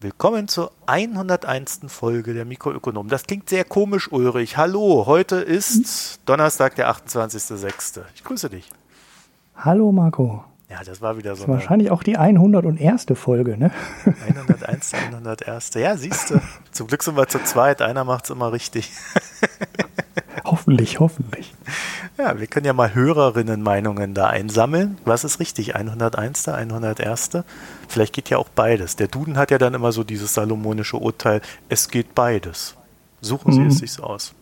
Willkommen zur 101. Folge der Mikroökonom. Das klingt sehr komisch, Ulrich. Hallo, heute ist Donnerstag, der 28.06. Ich grüße dich. Hallo, Marco. Ja, das war wieder so. Das ist wahrscheinlich auch die 101. Folge, ne? 101, 101. Ja, siehst du. Zum Glück sind wir zu zweit. Einer macht es immer richtig. hoffentlich, hoffentlich. Ja, wir können ja mal Hörerinnen-Meinungen da einsammeln. Was ist richtig? 101., 101.? Vielleicht geht ja auch beides. Der Duden hat ja dann immer so dieses salomonische Urteil, es geht beides. Suchen Sie mhm. es sich aus.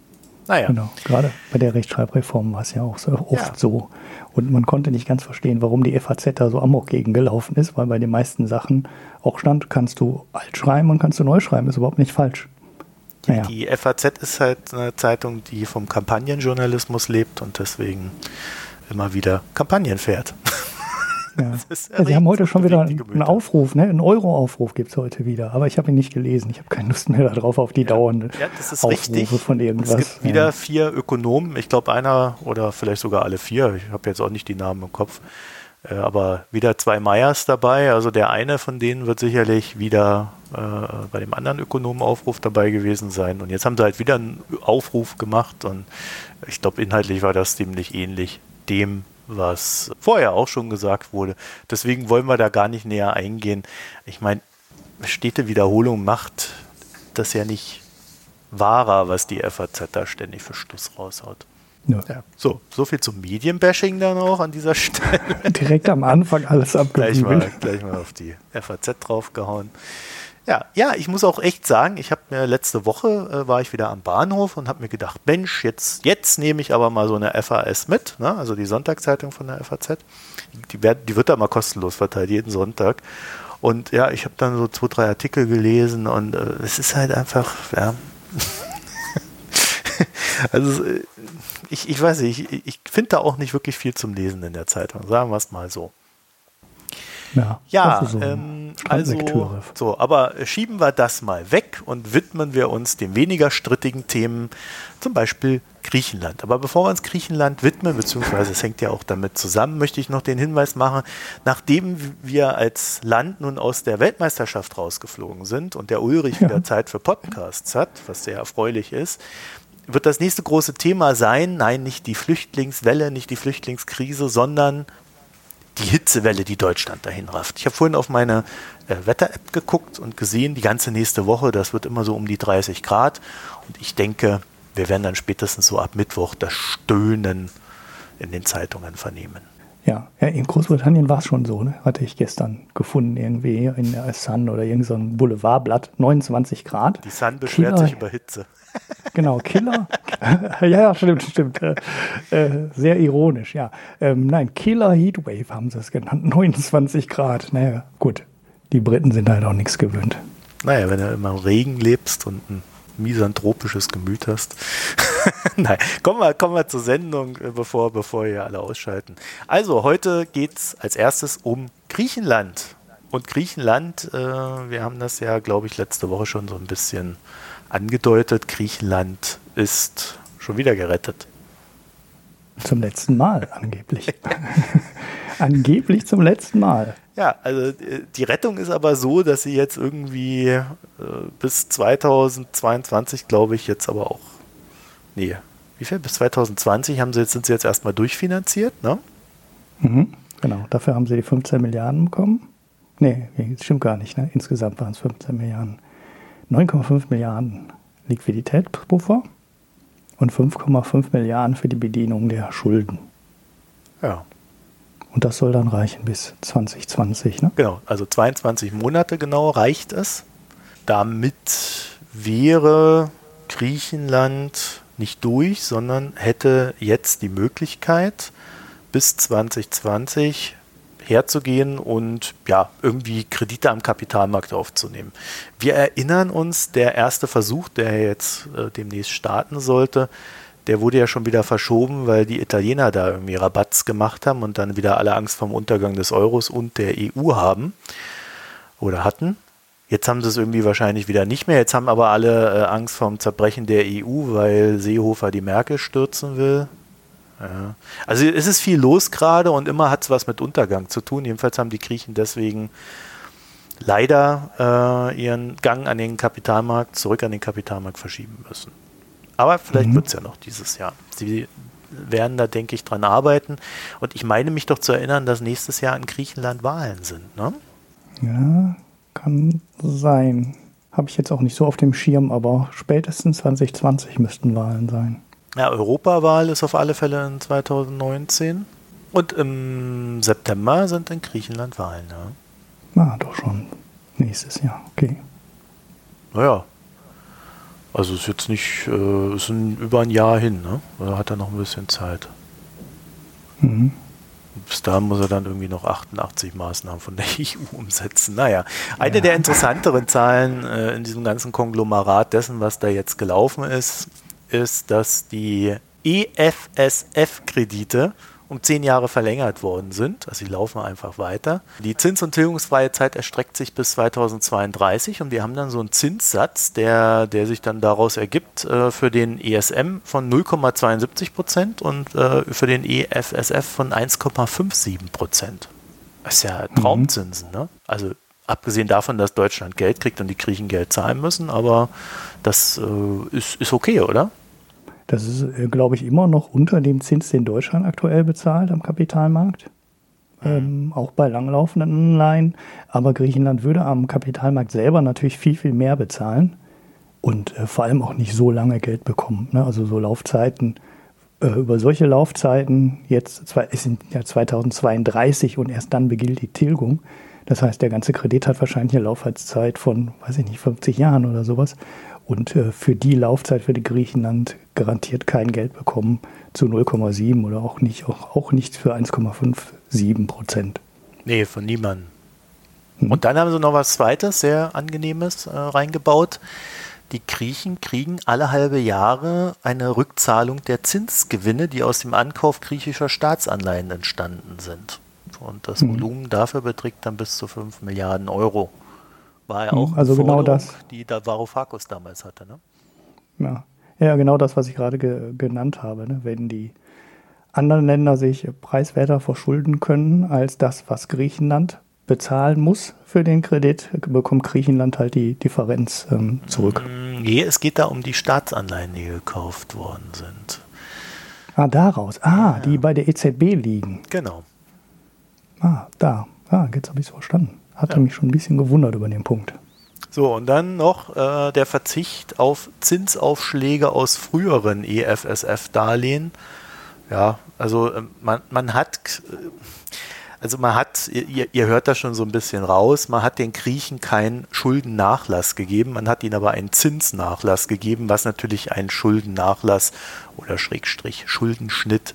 Naja. Genau, gerade bei der Rechtschreibreform war es ja auch so oft ja. so. Und man konnte nicht ganz verstehen, warum die FAZ da so amok gegen gelaufen ist, weil bei den meisten Sachen auch stand, kannst du alt schreiben und kannst du neu schreiben, ist überhaupt nicht falsch. Die, naja. die FAZ ist halt eine Zeitung, die vom Kampagnenjournalismus lebt und deswegen immer wieder Kampagnen fährt. Ja. ja Sie haben heute schon wieder einen Aufruf, ne? einen Euro-Aufruf gibt es heute wieder, aber ich habe ihn nicht gelesen. Ich habe keine Lust mehr darauf, auf die ja. dauernde ja, das ist Aufrufe richtig. von irgendwas. Es gibt wieder vier Ökonomen, ich glaube einer oder vielleicht sogar alle vier, ich habe jetzt auch nicht die Namen im Kopf, aber wieder zwei Meyers dabei. Also der eine von denen wird sicherlich wieder äh, bei dem anderen Ökonomenaufruf dabei gewesen sein. Und jetzt haben sie halt wieder einen Aufruf gemacht und ich glaube, inhaltlich war das ziemlich ähnlich dem, was vorher auch schon gesagt wurde. Deswegen wollen wir da gar nicht näher eingehen. Ich meine, Städtewiederholung macht das ja nicht wahrer, was die FAZ da ständig für Schluss raushaut. Ja. ja. So, so viel zum Medienbashing dann auch an dieser Stelle. Direkt am Anfang alles abgegeben. Gleich mal, gleich mal auf die FAZ draufgehauen. Ja, ja, ich muss auch echt sagen, ich habe mir letzte Woche äh, war ich wieder am Bahnhof und habe mir gedacht, Mensch, jetzt, jetzt nehme ich aber mal so eine FAS mit, ne? also die Sonntagszeitung von der FAZ. Die, werd, die wird da mal kostenlos verteilt, jeden Sonntag. Und ja, ich habe dann so zwei, drei Artikel gelesen und äh, es ist halt einfach, ja. also äh, ich, ich weiß nicht, ich, ich finde da auch nicht wirklich viel zum Lesen in der Zeitung, sagen wir es mal so. Ja, ja so ähm, also so, aber schieben wir das mal weg und widmen wir uns den weniger strittigen Themen, zum Beispiel Griechenland. Aber bevor wir uns Griechenland widmen, beziehungsweise es hängt ja auch damit zusammen, möchte ich noch den Hinweis machen, nachdem wir als Land nun aus der Weltmeisterschaft rausgeflogen sind und der Ulrich ja. wieder Zeit für Podcasts hat, was sehr erfreulich ist, wird das nächste große Thema sein, nein, nicht die Flüchtlingswelle, nicht die Flüchtlingskrise, sondern die Hitzewelle, die Deutschland dahin rafft. Ich habe vorhin auf meine äh, Wetter-App geguckt und gesehen, die ganze nächste Woche, das wird immer so um die 30 Grad. Und ich denke, wir werden dann spätestens so ab Mittwoch das Stöhnen in den Zeitungen vernehmen. Ja, in Großbritannien war es schon so, ne? hatte ich gestern gefunden, irgendwie in der Sun oder irgendein so Boulevardblatt, 29 Grad. Die Sun beschwert Killer, sich über Hitze. Genau, Killer. ja, ja, stimmt, stimmt. Äh, äh, sehr ironisch, ja. Ähm, nein, Killer Heatwave haben sie es genannt. 29 Grad. Naja, gut. Die Briten sind halt auch nichts gewöhnt. Naja, wenn du immer im Regen lebst und ein misanthropisches Gemüt hast. Nein, kommen wir, kommen wir zur Sendung, äh, bevor, bevor wir alle ausschalten. Also, heute geht es als erstes um Griechenland. Und Griechenland, äh, wir haben das ja, glaube ich, letzte Woche schon so ein bisschen angedeutet, Griechenland ist schon wieder gerettet. Zum letzten Mal, angeblich. angeblich zum letzten Mal. Ja, also äh, die Rettung ist aber so, dass sie jetzt irgendwie äh, bis 2022, glaube ich, jetzt aber auch. Nee, wie viel? Bis 2020 haben sie jetzt, sind sie jetzt erstmal durchfinanziert, ne? Mhm, genau, dafür haben sie die 15 Milliarden bekommen. Nee, das stimmt gar nicht, ne? Insgesamt waren es 15 Milliarden. 9,5 Milliarden Liquiditätspuffer und 5,5 Milliarden für die Bedienung der Schulden. Ja. Und das soll dann reichen bis 2020, ne? Genau, also 22 Monate genau reicht es. Damit wäre Griechenland nicht durch, sondern hätte jetzt die Möglichkeit, bis 2020 herzugehen und ja, irgendwie Kredite am Kapitalmarkt aufzunehmen. Wir erinnern uns, der erste Versuch, der jetzt äh, demnächst starten sollte, der wurde ja schon wieder verschoben, weil die Italiener da irgendwie Rabatz gemacht haben und dann wieder alle Angst vom Untergang des Euros und der EU haben oder hatten. Jetzt haben sie es irgendwie wahrscheinlich wieder nicht mehr. Jetzt haben aber alle äh, Angst vom Zerbrechen der EU, weil Seehofer die Merkel stürzen will. Ja. Also es ist viel los gerade und immer hat es was mit Untergang zu tun. Jedenfalls haben die Griechen deswegen leider äh, ihren Gang an den Kapitalmarkt, zurück an den Kapitalmarkt verschieben müssen. Aber vielleicht mhm. wird es ja noch dieses Jahr. Sie werden da, denke ich, dran arbeiten. Und ich meine mich doch zu erinnern, dass nächstes Jahr in Griechenland Wahlen sind, ne? Ja, kann sein. Habe ich jetzt auch nicht so auf dem Schirm, aber spätestens 2020 müssten Wahlen sein. Ja, Europawahl ist auf alle Fälle in 2019. Und im September sind in Griechenland Wahlen, ja. Na, doch schon. Nächstes Jahr, okay. Naja. Also ist jetzt nicht, äh, ist ein, über ein Jahr hin, ne? Da hat er noch ein bisschen Zeit. Mhm. Bis dahin muss er dann irgendwie noch 88 Maßnahmen von der EU umsetzen. Naja, eine ja. der interessanteren Zahlen äh, in diesem ganzen Konglomerat dessen, was da jetzt gelaufen ist, ist, dass die EFSF-Kredite um zehn Jahre verlängert worden sind. Also sie laufen einfach weiter. Die Zins- und Tilgungsfreie Zeit erstreckt sich bis 2032 und wir haben dann so einen Zinssatz, der, der sich dann daraus ergibt äh, für den ESM von 0,72 Prozent und äh, für den EFSF von 1,57 Prozent. Das ist ja mhm. Traumzinsen, ne? Also abgesehen davon, dass Deutschland Geld kriegt und die Griechen Geld zahlen müssen, aber das äh, ist, ist okay, oder? Das ist, äh, glaube ich, immer noch unter dem Zins, den Deutschland aktuell bezahlt am Kapitalmarkt. Mhm. Ähm, auch bei langlaufenden Anleihen. Aber Griechenland würde am Kapitalmarkt selber natürlich viel, viel mehr bezahlen und äh, vor allem auch nicht so lange Geld bekommen. Ne? Also so Laufzeiten, äh, über solche Laufzeiten, jetzt zwei, es sind ja 2032 und erst dann beginnt die Tilgung. Das heißt, der ganze Kredit hat wahrscheinlich eine Laufzeitszeit von, weiß ich nicht, 50 Jahren oder sowas und äh, für die Laufzeit würde Griechenland garantiert kein Geld bekommen zu 0,7 oder auch nicht, auch, auch nicht für 1,57 Prozent. Nee, von niemandem. Hm. Und dann haben sie noch was Zweites, sehr Angenehmes äh, reingebaut. Die Griechen kriegen alle halbe Jahre eine Rückzahlung der Zinsgewinne, die aus dem Ankauf griechischer Staatsanleihen entstanden sind. Und das hm. Volumen dafür beträgt dann bis zu 5 Milliarden Euro. War ja hm, auch also eine genau das. die da Varoufakis damals hatte. Ne? Ja. ja, genau das, was ich gerade ge genannt habe. Ne? Wenn die anderen Länder sich preiswerter verschulden können als das, was Griechenland bezahlen muss für den Kredit, bekommt Griechenland halt die Differenz ähm, zurück. Nee, es geht da um die Staatsanleihen, die gekauft worden sind. Ah, daraus. Ah, ja. die bei der EZB liegen. Genau. Ah, da. Ah, jetzt habe ich es verstanden. Hatte ja. mich schon ein bisschen gewundert über den Punkt. So, und dann noch äh, der Verzicht auf Zinsaufschläge aus früheren EFSF-Darlehen. Ja, also äh, man, man hat, äh, also man hat, ihr, ihr hört das schon so ein bisschen raus, man hat den Griechen keinen Schuldennachlass gegeben, man hat ihnen aber einen Zinsnachlass gegeben, was natürlich ein Schuldennachlass oder Schrägstrich Schuldenschnitt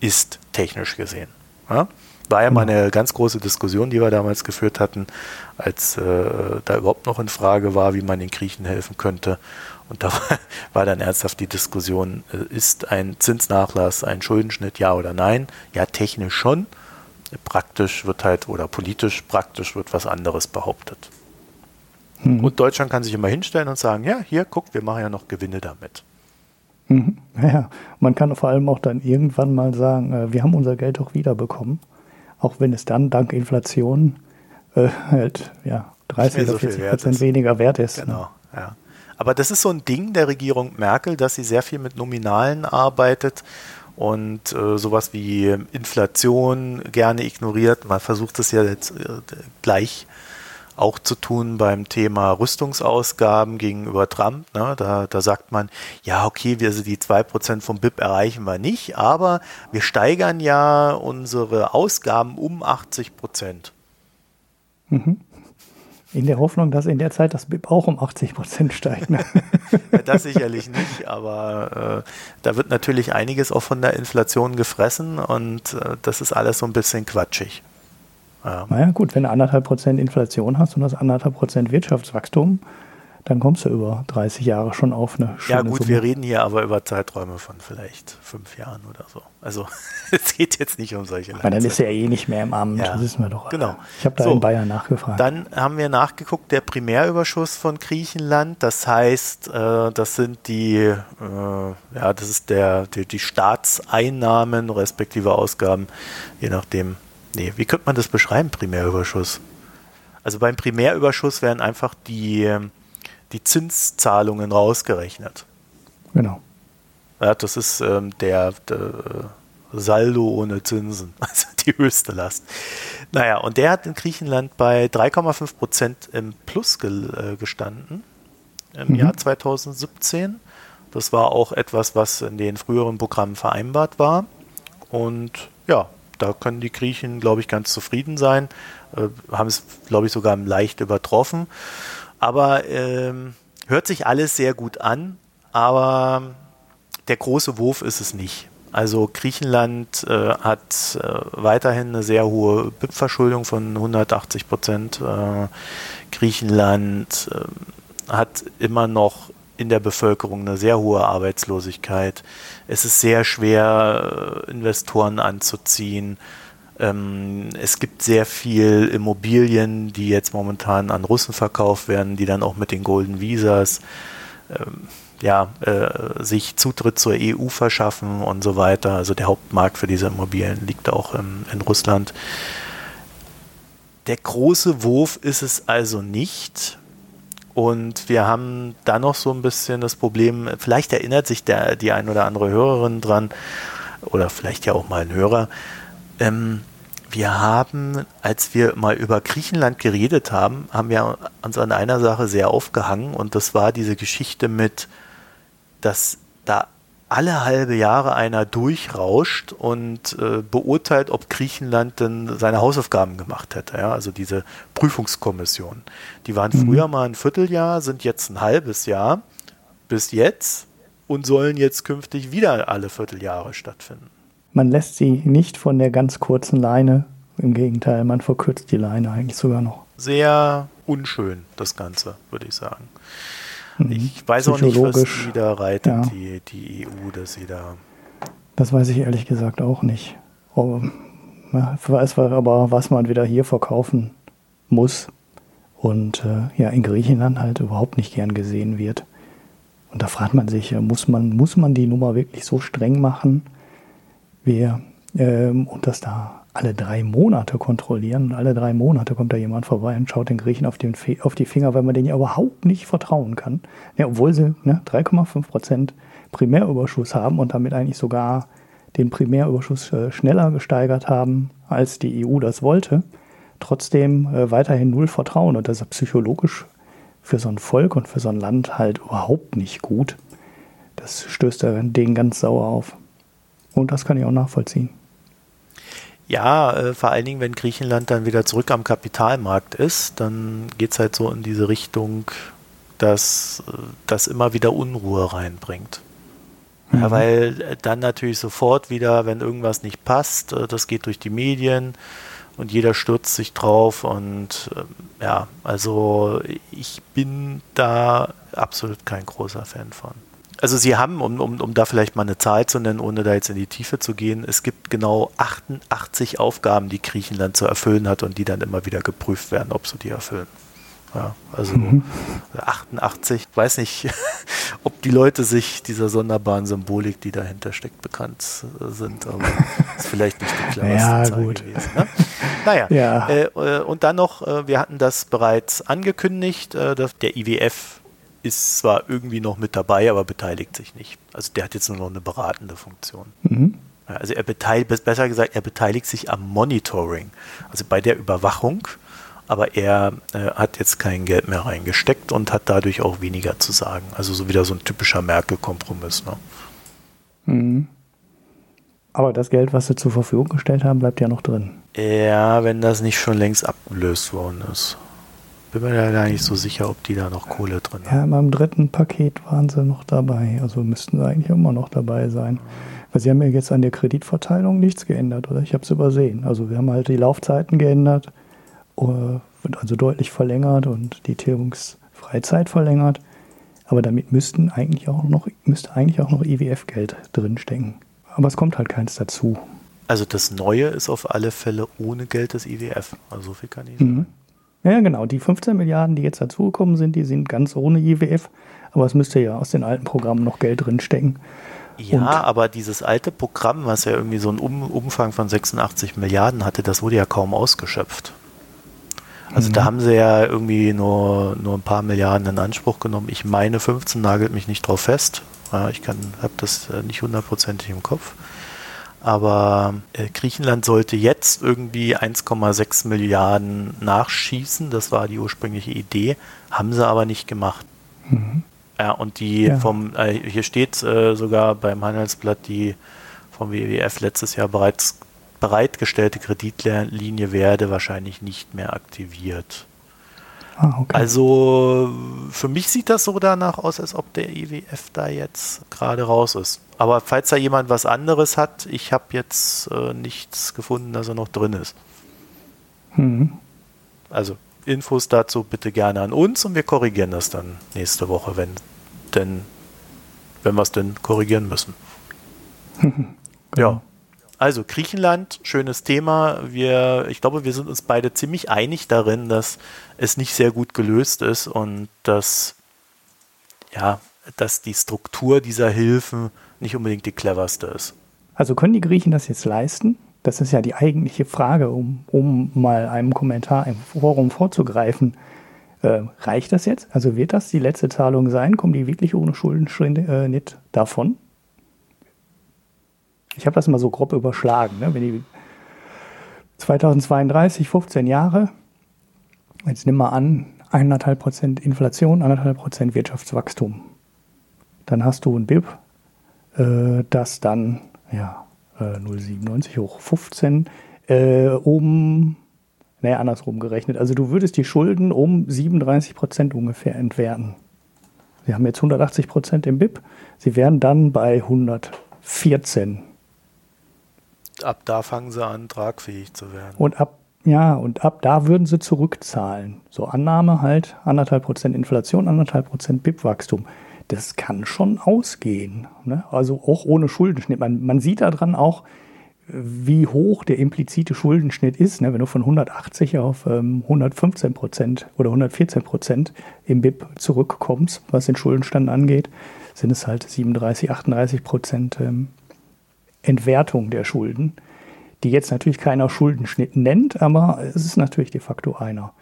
ist, technisch gesehen. Ja? War ja mal eine ganz große Diskussion, die wir damals geführt hatten, als äh, da überhaupt noch in Frage war, wie man den Griechen helfen könnte. Und da war dann ernsthaft die Diskussion, äh, ist ein Zinsnachlass ein Schuldenschnitt, ja oder nein? Ja, technisch schon. Praktisch wird halt, oder politisch praktisch wird was anderes behauptet. Mhm. Und Deutschland kann sich immer hinstellen und sagen, ja, hier, guck, wir machen ja noch Gewinne damit. Mhm. Ja, man kann vor allem auch dann irgendwann mal sagen, äh, wir haben unser Geld doch wiederbekommen auch wenn es dann dank Inflation äh, halt ja, 30 oder 40 Prozent weniger wert ist. Ne? Genau, ne? ja. Aber das ist so ein Ding der Regierung Merkel, dass sie sehr viel mit Nominalen arbeitet und äh, sowas wie Inflation gerne ignoriert. Man versucht es ja jetzt äh, gleich auch zu tun beim Thema Rüstungsausgaben gegenüber Trump. Ne? Da, da sagt man, ja, okay, wir die 2% vom BIP erreichen wir nicht, aber wir steigern ja unsere Ausgaben um 80% Mhm. In der Hoffnung, dass in der Zeit das BIP auch um 80% steigt. Ne? ja, das sicherlich nicht, aber äh, da wird natürlich einiges auch von der Inflation gefressen und äh, das ist alles so ein bisschen quatschig. Ja. Naja, gut, wenn du anderthalb Prozent Inflation hast und das anderthalb Prozent Wirtschaftswachstum, dann kommst du über 30 Jahre schon auf eine schöne Ja gut, Summe. wir reden hier aber über Zeiträume von vielleicht fünf Jahren oder so. Also es geht jetzt nicht um solche Aber dann ist er eh nicht mehr im Amt, ja. das wissen wir doch. Genau. Ich habe da so, in Bayern nachgefragt. Dann haben wir nachgeguckt, der Primärüberschuss von Griechenland, das heißt, äh, das sind die, äh, ja, das ist der, die, die Staatseinnahmen respektive Ausgaben, je nachdem, Nee, wie könnte man das beschreiben, Primärüberschuss? Also beim Primärüberschuss werden einfach die, die Zinszahlungen rausgerechnet. Genau. Ja, das ist ähm, der, der, Saldo ohne Zinsen, also die höchste Last. Naja, und der hat in Griechenland bei 3,5 Prozent im Plus ge äh, gestanden im mhm. Jahr 2017. Das war auch etwas, was in den früheren Programmen vereinbart war. Und ja, da können die Griechen, glaube ich, ganz zufrieden sein. Äh, haben es, glaube ich, sogar leicht übertroffen. Aber ähm, hört sich alles sehr gut an, aber der große Wurf ist es nicht. Also Griechenland äh, hat äh, weiterhin eine sehr hohe BIP-Verschuldung von 180 Prozent. Äh, Griechenland äh, hat immer noch in der Bevölkerung eine sehr hohe Arbeitslosigkeit. Es ist sehr schwer, äh, Investoren anzuziehen. Ähm, es gibt sehr viel Immobilien, die jetzt momentan an Russen verkauft werden, die dann auch mit den Golden Visas ähm, ja, äh, sich Zutritt zur EU verschaffen und so weiter. Also der Hauptmarkt für diese Immobilien liegt auch in, in Russland. Der große Wurf ist es also nicht. Und wir haben da noch so ein bisschen das Problem, vielleicht erinnert sich der, die ein oder andere Hörerin dran, oder vielleicht ja auch mal ein Hörer. Ähm, wir haben, als wir mal über Griechenland geredet haben, haben wir uns an einer Sache sehr aufgehangen und das war diese Geschichte mit, dass da alle halbe Jahre einer durchrauscht und äh, beurteilt, ob Griechenland denn seine Hausaufgaben gemacht hätte. Ja? Also diese Prüfungskommission. Die waren mhm. früher mal ein Vierteljahr, sind jetzt ein halbes Jahr bis jetzt und sollen jetzt künftig wieder alle Vierteljahre stattfinden. Man lässt sie nicht von der ganz kurzen Leine. Im Gegenteil, man verkürzt die Leine eigentlich sogar noch. Sehr unschön, das Ganze, würde ich sagen. Mhm. Ich weiß auch nicht, was die da reitet, ja. die, die EU, dass sie da. Das weiß ich ehrlich gesagt auch nicht. Oh, ja, weiß aber, was man wieder hier verkaufen muss und äh, ja in Griechenland halt überhaupt nicht gern gesehen wird. Und da fragt man sich, muss man, muss man die Nummer wirklich so streng machen, wie, ähm, und das da alle drei Monate kontrollieren. Und alle drei Monate kommt da jemand vorbei und schaut den Griechen auf, den, auf die Finger, weil man denen ja überhaupt nicht vertrauen kann. Ja, obwohl sie ne, 3,5 Prozent Primärüberschuss haben und damit eigentlich sogar den Primärüberschuss äh, schneller gesteigert haben, als die EU das wollte. Trotzdem äh, weiterhin null Vertrauen. Und das ist psychologisch für so ein Volk und für so ein Land halt überhaupt nicht gut. Das stößt denen ganz sauer auf. Und das kann ich auch nachvollziehen. Ja, äh, vor allen Dingen, wenn Griechenland dann wieder zurück am Kapitalmarkt ist, dann geht es halt so in diese Richtung, dass äh, das immer wieder Unruhe reinbringt. Mhm. Ja, weil dann natürlich sofort wieder, wenn irgendwas nicht passt, äh, das geht durch die Medien und jeder stürzt sich drauf und ähm, ja, also ich bin da absolut kein großer Fan von also sie haben, um, um, um da vielleicht mal eine Zahl zu nennen, ohne da jetzt in die Tiefe zu gehen, es gibt genau 88 Aufgaben, die Griechenland zu erfüllen hat und die dann immer wieder geprüft werden, ob sie die erfüllen. Ja, also mhm. 88, ich weiß nicht, ob die Leute sich dieser sonderbaren Symbolik, die dahinter steckt, bekannt sind, aber ist vielleicht nicht die klarste ja, Zahl gut. gewesen. Ne? Naja, ja. Äh, äh, und dann noch, äh, wir hatten das bereits angekündigt, äh, dass der IWF ist zwar irgendwie noch mit dabei, aber beteiligt sich nicht. Also der hat jetzt nur noch eine beratende Funktion. Mhm. Also er beteiligt, besser gesagt, er beteiligt sich am Monitoring, also bei der Überwachung, aber er äh, hat jetzt kein Geld mehr reingesteckt und hat dadurch auch weniger zu sagen. Also so wieder so ein typischer Merkel-Kompromiss. Ne? Mhm. Aber das Geld, was sie zur Verfügung gestellt haben, bleibt ja noch drin. Ja, wenn das nicht schon längst abgelöst worden ist bin mir da gar nicht so sicher, ob die da noch Kohle drin haben. Ja, beim dritten Paket waren sie noch dabei. Also müssten sie eigentlich immer noch dabei sein. Weil sie haben ja jetzt an der Kreditverteilung nichts geändert, oder? Ich habe es übersehen. Also wir haben halt die Laufzeiten geändert, äh, wird also deutlich verlängert und die Tilgungsfreizeit verlängert. Aber damit müssten eigentlich auch noch, müsste eigentlich auch noch IWF-Geld drinstecken. Aber es kommt halt keins dazu. Also das Neue ist auf alle Fälle ohne Geld des IWF. Also so viel kann ich sagen. Mhm. Ja, genau. Die 15 Milliarden, die jetzt dazugekommen sind, die sind ganz ohne IWF. Aber es müsste ja aus den alten Programmen noch Geld drinstecken. Ja, Und aber dieses alte Programm, was ja irgendwie so einen um Umfang von 86 Milliarden hatte, das wurde ja kaum ausgeschöpft. Also mhm. da haben sie ja irgendwie nur, nur ein paar Milliarden in Anspruch genommen. Ich meine 15 nagelt mich nicht drauf fest. Ja, ich habe das äh, nicht hundertprozentig im Kopf. Aber äh, Griechenland sollte jetzt irgendwie 1,6 Milliarden nachschießen. Das war die ursprüngliche Idee. Haben sie aber nicht gemacht. Mhm. Ja, und die ja. vom, äh, hier steht äh, sogar beim Handelsblatt, die vom WWF letztes Jahr bereits bereitgestellte Kreditlinie werde wahrscheinlich nicht mehr aktiviert. Ah, okay. Also für mich sieht das so danach aus, als ob der IWF da jetzt gerade raus ist. Aber falls da jemand was anderes hat, ich habe jetzt äh, nichts gefunden, dass er noch drin ist. Mhm. Also Infos dazu bitte gerne an uns und wir korrigieren das dann nächste Woche, wenn denn wenn wir es denn korrigieren müssen. genau. Ja. Also Griechenland, schönes Thema. Wir, ich glaube, wir sind uns beide ziemlich einig darin, dass es nicht sehr gut gelöst ist und dass, ja, dass die Struktur dieser Hilfen nicht unbedingt die cleverste ist. Also können die Griechen das jetzt leisten? Das ist ja die eigentliche Frage, um, um mal einem Kommentar im Forum vorzugreifen. Äh, reicht das jetzt? Also wird das die letzte Zahlung sein? Kommen die wirklich ohne Schulden äh, nicht davon? Ich habe das mal so grob überschlagen. Ne? Wenn die 2032, 15 Jahre, jetzt nimm mal an, 1,5 Prozent Inflation, 1,5 Prozent Wirtschaftswachstum. Dann hast du ein BIP, äh, das dann ja, äh, 0,97 hoch 15 äh, um, naja, andersrum gerechnet. Also du würdest die Schulden um 37 Prozent ungefähr entwerten. Sie haben jetzt 180 Prozent im BIP, sie wären dann bei 114 ab da fangen sie an, tragfähig zu werden. Und ab, ja, und ab da würden sie zurückzahlen. So Annahme halt, anderthalb Prozent Inflation, anderthalb Prozent BIP-Wachstum. Das kann schon ausgehen. Ne? Also auch ohne Schuldenschnitt. Man, man sieht daran auch, wie hoch der implizite Schuldenschnitt ist. Ne? Wenn du von 180 auf ähm, 115 Prozent oder 114 Prozent im BIP zurückkommst, was den Schuldenstand angeht, sind es halt 37, 38 Prozent ähm, Entwertung der Schulden, die jetzt natürlich keiner Schuldenschnitt nennt, aber es ist natürlich de facto einer.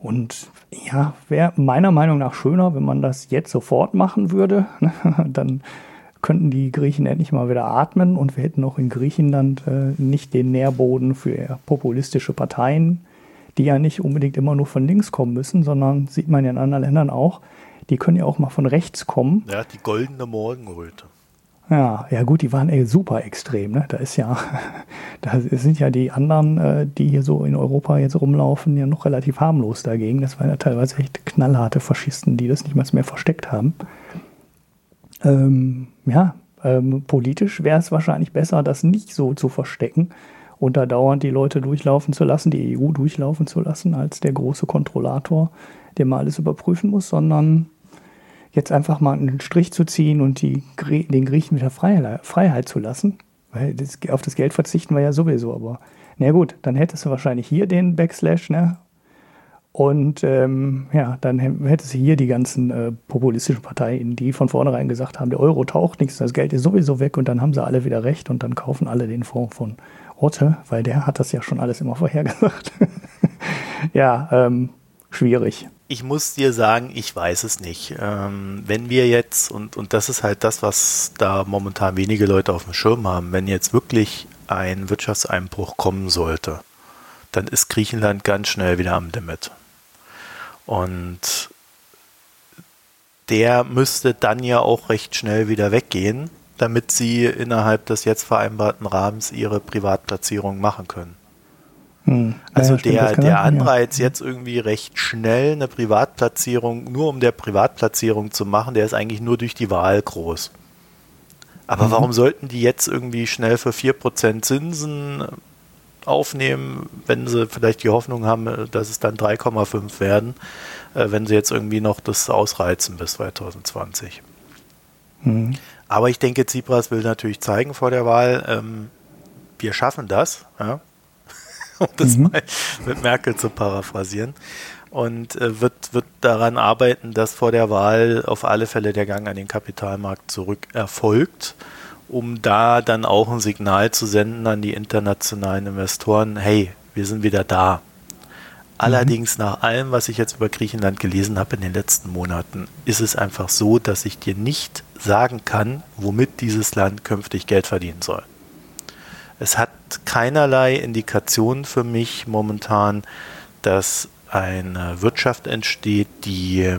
Und ja, wäre meiner Meinung nach schöner, wenn man das jetzt sofort machen würde. Dann könnten die Griechen endlich mal wieder atmen und wir hätten auch in Griechenland äh, nicht den Nährboden für populistische Parteien, die ja nicht unbedingt immer nur von links kommen müssen, sondern sieht man ja in anderen Ländern auch, die können ja auch mal von rechts kommen. Ja, die goldene Morgenröte. Ja, ja gut, die waren ey, super extrem. Ne? Da ist ja, da sind ja die anderen, äh, die hier so in Europa jetzt rumlaufen, ja noch relativ harmlos dagegen. Das waren ja teilweise echt knallharte Faschisten, die das nicht mal mehr versteckt haben. Ähm, ja, ähm, politisch wäre es wahrscheinlich besser, das nicht so zu verstecken und da dauernd die Leute durchlaufen zu lassen, die EU durchlaufen zu lassen, als der große Kontrollator, der mal alles überprüfen muss, sondern jetzt einfach mal einen Strich zu ziehen und die, den Griechen wieder Freiheit zu lassen. Weil das, auf das Geld verzichten wir ja sowieso, aber na gut, dann hättest du wahrscheinlich hier den Backslash, ne? Und ähm, ja, dann hättest du hier die ganzen äh, populistischen Parteien, die von vornherein gesagt haben, der Euro taucht nichts, das Geld ist sowieso weg und dann haben sie alle wieder recht und dann kaufen alle den Fonds von Otte, weil der hat das ja schon alles immer vorhergesagt. ja, ähm, schwierig ich muss dir sagen, ich weiß es nicht. Ähm, wenn wir jetzt, und, und das ist halt das, was da momentan wenige Leute auf dem Schirm haben, wenn jetzt wirklich ein Wirtschaftseinbruch kommen sollte, dann ist Griechenland ganz schnell wieder am Limit. Und der müsste dann ja auch recht schnell wieder weggehen, damit sie innerhalb des jetzt vereinbarten Rahmens ihre Privatplatzierung machen können. Hm. Also ja, der, der Anreiz, ja. jetzt irgendwie recht schnell eine Privatplatzierung, nur um der Privatplatzierung zu machen, der ist eigentlich nur durch die Wahl groß. Aber mhm. warum sollten die jetzt irgendwie schnell für 4% Zinsen aufnehmen, wenn sie vielleicht die Hoffnung haben, dass es dann 3,5 werden, äh, wenn sie jetzt irgendwie noch das ausreizen bis 2020? Mhm. Aber ich denke, Tsipras will natürlich zeigen vor der Wahl, ähm, wir schaffen das. Ja? um das mhm. mal mit Merkel zu paraphrasieren. Und äh, wird, wird daran arbeiten, dass vor der Wahl auf alle Fälle der Gang an den Kapitalmarkt zurück erfolgt, um da dann auch ein Signal zu senden an die internationalen Investoren, hey, wir sind wieder da. Allerdings nach allem, was ich jetzt über Griechenland gelesen habe in den letzten Monaten, ist es einfach so, dass ich dir nicht sagen kann, womit dieses Land künftig Geld verdienen soll. Es hat keinerlei Indikation für mich momentan, dass eine Wirtschaft entsteht, die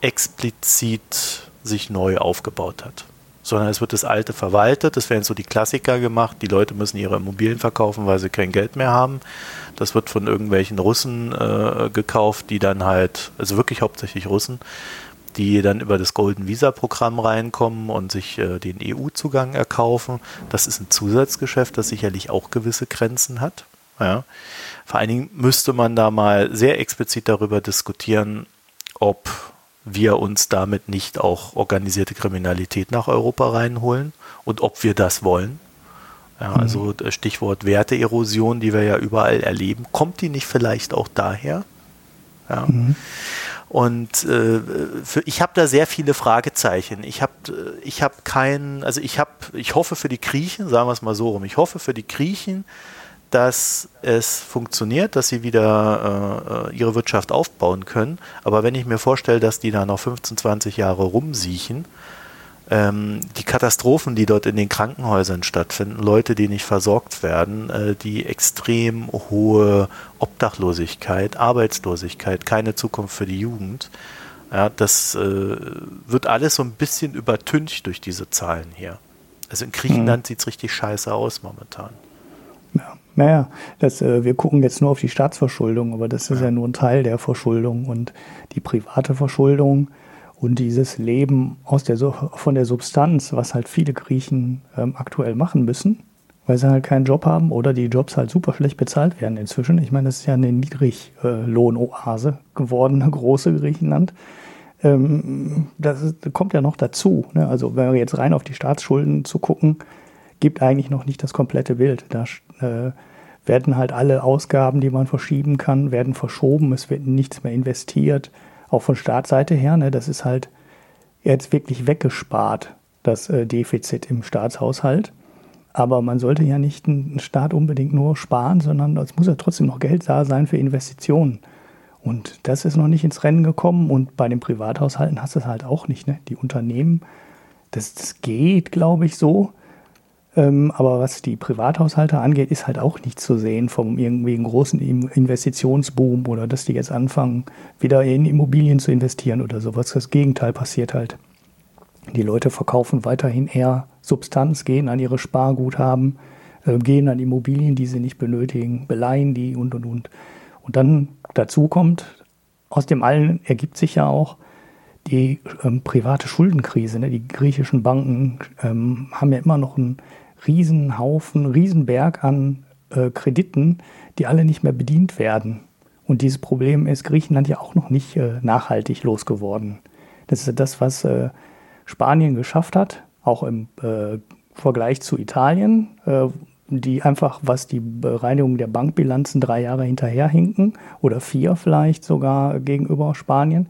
explizit sich neu aufgebaut hat. Sondern es wird das Alte verwaltet. Das werden so die Klassiker gemacht. Die Leute müssen ihre Immobilien verkaufen, weil sie kein Geld mehr haben. Das wird von irgendwelchen Russen äh, gekauft, die dann halt, also wirklich hauptsächlich Russen, die dann über das Golden Visa Programm reinkommen und sich äh, den EU-Zugang erkaufen. Das ist ein Zusatzgeschäft, das sicherlich auch gewisse Grenzen hat. Ja. Vor allen Dingen müsste man da mal sehr explizit darüber diskutieren, ob wir uns damit nicht auch organisierte Kriminalität nach Europa reinholen und ob wir das wollen. Ja, mhm. Also Stichwort Werteerosion, die wir ja überall erleben, kommt die nicht vielleicht auch daher? Ja. Mhm. Und äh, für, ich habe da sehr viele Fragezeichen. Ich habe ich hab keinen, also ich habe, ich hoffe für die Griechen, sagen wir es mal so rum, ich hoffe für die Griechen, dass es funktioniert, dass sie wieder äh, ihre Wirtschaft aufbauen können. Aber wenn ich mir vorstelle, dass die da noch 15, 20 Jahre rumsiechen, ähm, die Katastrophen, die dort in den Krankenhäusern stattfinden, Leute, die nicht versorgt werden, äh, die extrem hohe Obdachlosigkeit, Arbeitslosigkeit, keine Zukunft für die Jugend, ja, das äh, wird alles so ein bisschen übertüncht durch diese Zahlen hier. Also in Griechenland mhm. sieht es richtig scheiße aus momentan. Ja, naja, das, äh, wir gucken jetzt nur auf die Staatsverschuldung, aber das ist ja. ja nur ein Teil der Verschuldung und die private Verschuldung und dieses Leben aus der, von der Substanz, was halt viele Griechen ähm, aktuell machen müssen, weil sie halt keinen Job haben oder die Jobs halt super schlecht bezahlt werden inzwischen. Ich meine, das ist ja eine Niedriglohnoase geworden, eine große Griechenland. Ähm, das kommt ja noch dazu. Ne? Also wenn wir jetzt rein auf die Staatsschulden zu gucken, gibt eigentlich noch nicht das komplette Bild. Da äh, werden halt alle Ausgaben, die man verschieben kann, werden verschoben. Es wird nichts mehr investiert auch von Staatsseite her, ne, das ist halt jetzt wirklich weggespart, das äh, Defizit im Staatshaushalt. Aber man sollte ja nicht einen Staat unbedingt nur sparen, sondern es muss ja trotzdem noch Geld da sein für Investitionen. Und das ist noch nicht ins Rennen gekommen. Und bei den Privathaushalten hast du es halt auch nicht. Ne? Die Unternehmen, das, das geht, glaube ich, so. Ähm, aber was die Privathaushalte angeht, ist halt auch nicht zu sehen vom irgendwie großen Investitionsboom oder dass die jetzt anfangen, wieder in Immobilien zu investieren oder sowas. Das Gegenteil passiert halt. Die Leute verkaufen weiterhin eher Substanz, gehen an ihre Sparguthaben, äh, gehen an Immobilien, die sie nicht benötigen, beleihen die und und und. Und dann dazu kommt, aus dem allen ergibt sich ja auch, die ähm, private Schuldenkrise. Ne? Die griechischen Banken ähm, haben ja immer noch ein Riesenhaufen, Riesenberg an äh, Krediten, die alle nicht mehr bedient werden. Und dieses Problem ist Griechenland ja auch noch nicht äh, nachhaltig losgeworden. Das ist das, was äh, Spanien geschafft hat, auch im äh, Vergleich zu Italien, äh, die einfach, was die Bereinigung der Bankbilanzen drei Jahre hinterherhinken oder vier vielleicht sogar gegenüber Spanien.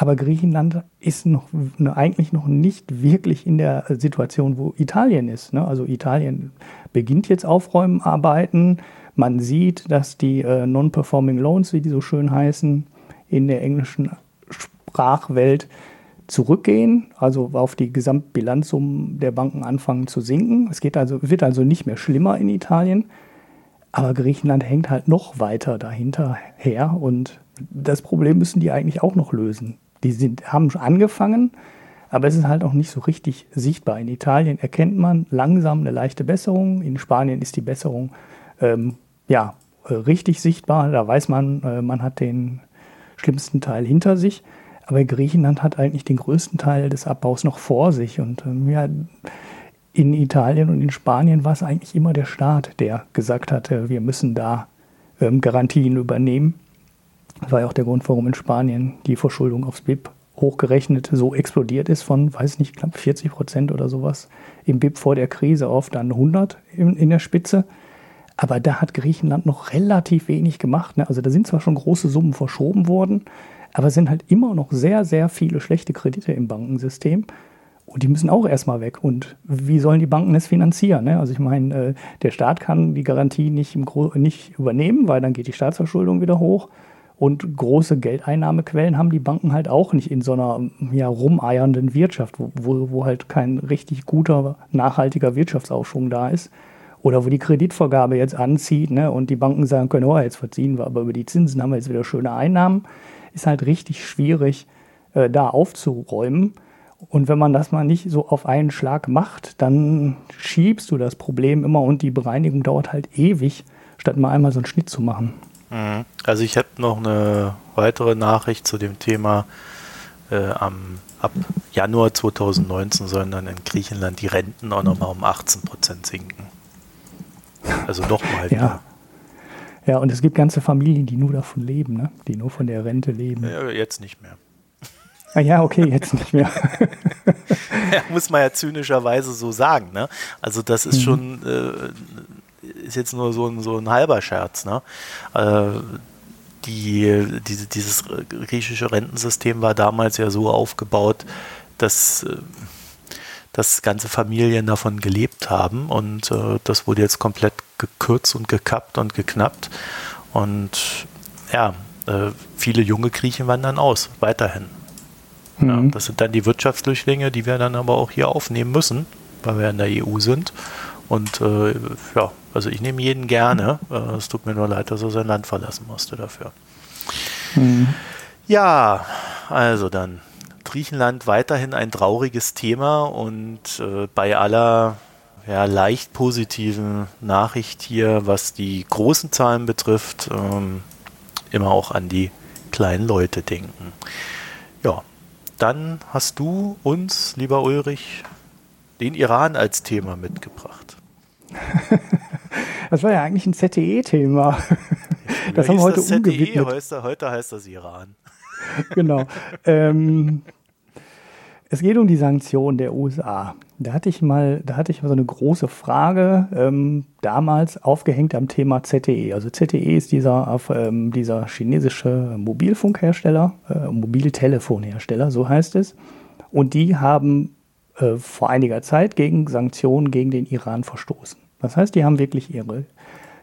Aber Griechenland ist noch, ne, eigentlich noch nicht wirklich in der Situation, wo Italien ist. Ne? Also Italien beginnt jetzt Aufräumarbeiten. Man sieht, dass die äh, Non-Performing Loans, wie die so schön heißen, in der englischen Sprachwelt zurückgehen, also auf die Gesamtbilanzsummen der Banken anfangen zu sinken. Es geht also, wird also nicht mehr schlimmer in Italien. Aber Griechenland hängt halt noch weiter dahinter her und das Problem müssen die eigentlich auch noch lösen. Die sind, haben schon angefangen, aber es ist halt auch nicht so richtig sichtbar. In Italien erkennt man langsam eine leichte Besserung. In Spanien ist die Besserung ähm, ja äh, richtig sichtbar. Da weiß man, äh, man hat den schlimmsten Teil hinter sich. Aber Griechenland hat eigentlich den größten Teil des Abbaus noch vor sich. Und ähm, ja, in Italien und in Spanien war es eigentlich immer der Staat, der gesagt hatte, wir müssen da ähm, Garantien übernehmen. Das war ja auch der Grund, warum in Spanien die Verschuldung aufs BIP hochgerechnet so explodiert ist von, weiß nicht, knapp 40 Prozent oder sowas im BIP vor der Krise auf dann 100 in, in der Spitze. Aber da hat Griechenland noch relativ wenig gemacht. Ne? Also da sind zwar schon große Summen verschoben worden, aber es sind halt immer noch sehr, sehr viele schlechte Kredite im Bankensystem. Und die müssen auch erstmal weg. Und wie sollen die Banken das finanzieren? Ne? Also ich meine, äh, der Staat kann die Garantie nicht, nicht übernehmen, weil dann geht die Staatsverschuldung wieder hoch. Und große Geldeinnahmequellen haben die Banken halt auch nicht in so einer ja, rumeiernden Wirtschaft, wo, wo, halt kein richtig guter, nachhaltiger Wirtschaftsaufschwung da ist. Oder wo die Kreditvergabe jetzt anzieht ne, und die Banken sagen können, oh, jetzt verziehen wir, aber über die Zinsen haben wir jetzt wieder schöne Einnahmen. Ist halt richtig schwierig, äh, da aufzuräumen. Und wenn man das mal nicht so auf einen Schlag macht, dann schiebst du das Problem immer und die Bereinigung dauert halt ewig, statt mal einmal so einen Schnitt zu machen. Also ich habe noch eine weitere Nachricht zu dem Thema. Äh, am, ab Januar 2019 sollen dann in Griechenland die Renten auch nochmal um 18 Prozent sinken. Also nochmal ja. Ja, und es gibt ganze Familien, die nur davon leben, ne? die nur von der Rente leben. Ja, jetzt nicht mehr. Ah ja, okay, jetzt nicht mehr. ja, muss man ja zynischerweise so sagen. Ne? Also das ist mhm. schon, äh, ist jetzt nur so ein, so ein halber Scherz. Ne? Äh, die, diese, dieses griechische Rentensystem war damals ja so aufgebaut, dass, äh, dass ganze Familien davon gelebt haben und äh, das wurde jetzt komplett gekürzt und gekappt und geknappt. Und ja, äh, viele junge Griechen wandern aus, weiterhin. Mhm. Ja, das sind dann die Wirtschaftsflüchtlinge, die wir dann aber auch hier aufnehmen müssen, weil wir in der EU sind. Und äh, ja, also ich nehme jeden gerne. Äh, es tut mir nur leid, dass er sein Land verlassen musste dafür. Mhm. Ja, also dann Griechenland weiterhin ein trauriges Thema und äh, bei aller ja, leicht positiven Nachricht hier, was die großen Zahlen betrifft, ähm, immer auch an die kleinen Leute denken. Ja, dann hast du uns, lieber Ulrich, den Iran als Thema mitgebracht. das war ja eigentlich ein ZTE-Thema. Das haben wir heute das ZTE, heute, heute heißt das Iran. genau. Ähm, es geht um die Sanktionen der USA. Da hatte ich mal, da hatte ich mal so eine große Frage ähm, damals aufgehängt am Thema ZTE. Also ZTE ist dieser, ähm, dieser chinesische Mobilfunkhersteller, äh, Mobiltelefonhersteller, so heißt es. Und die haben äh, vor einiger Zeit gegen Sanktionen gegen den Iran verstoßen. Das heißt, die haben wirklich ihre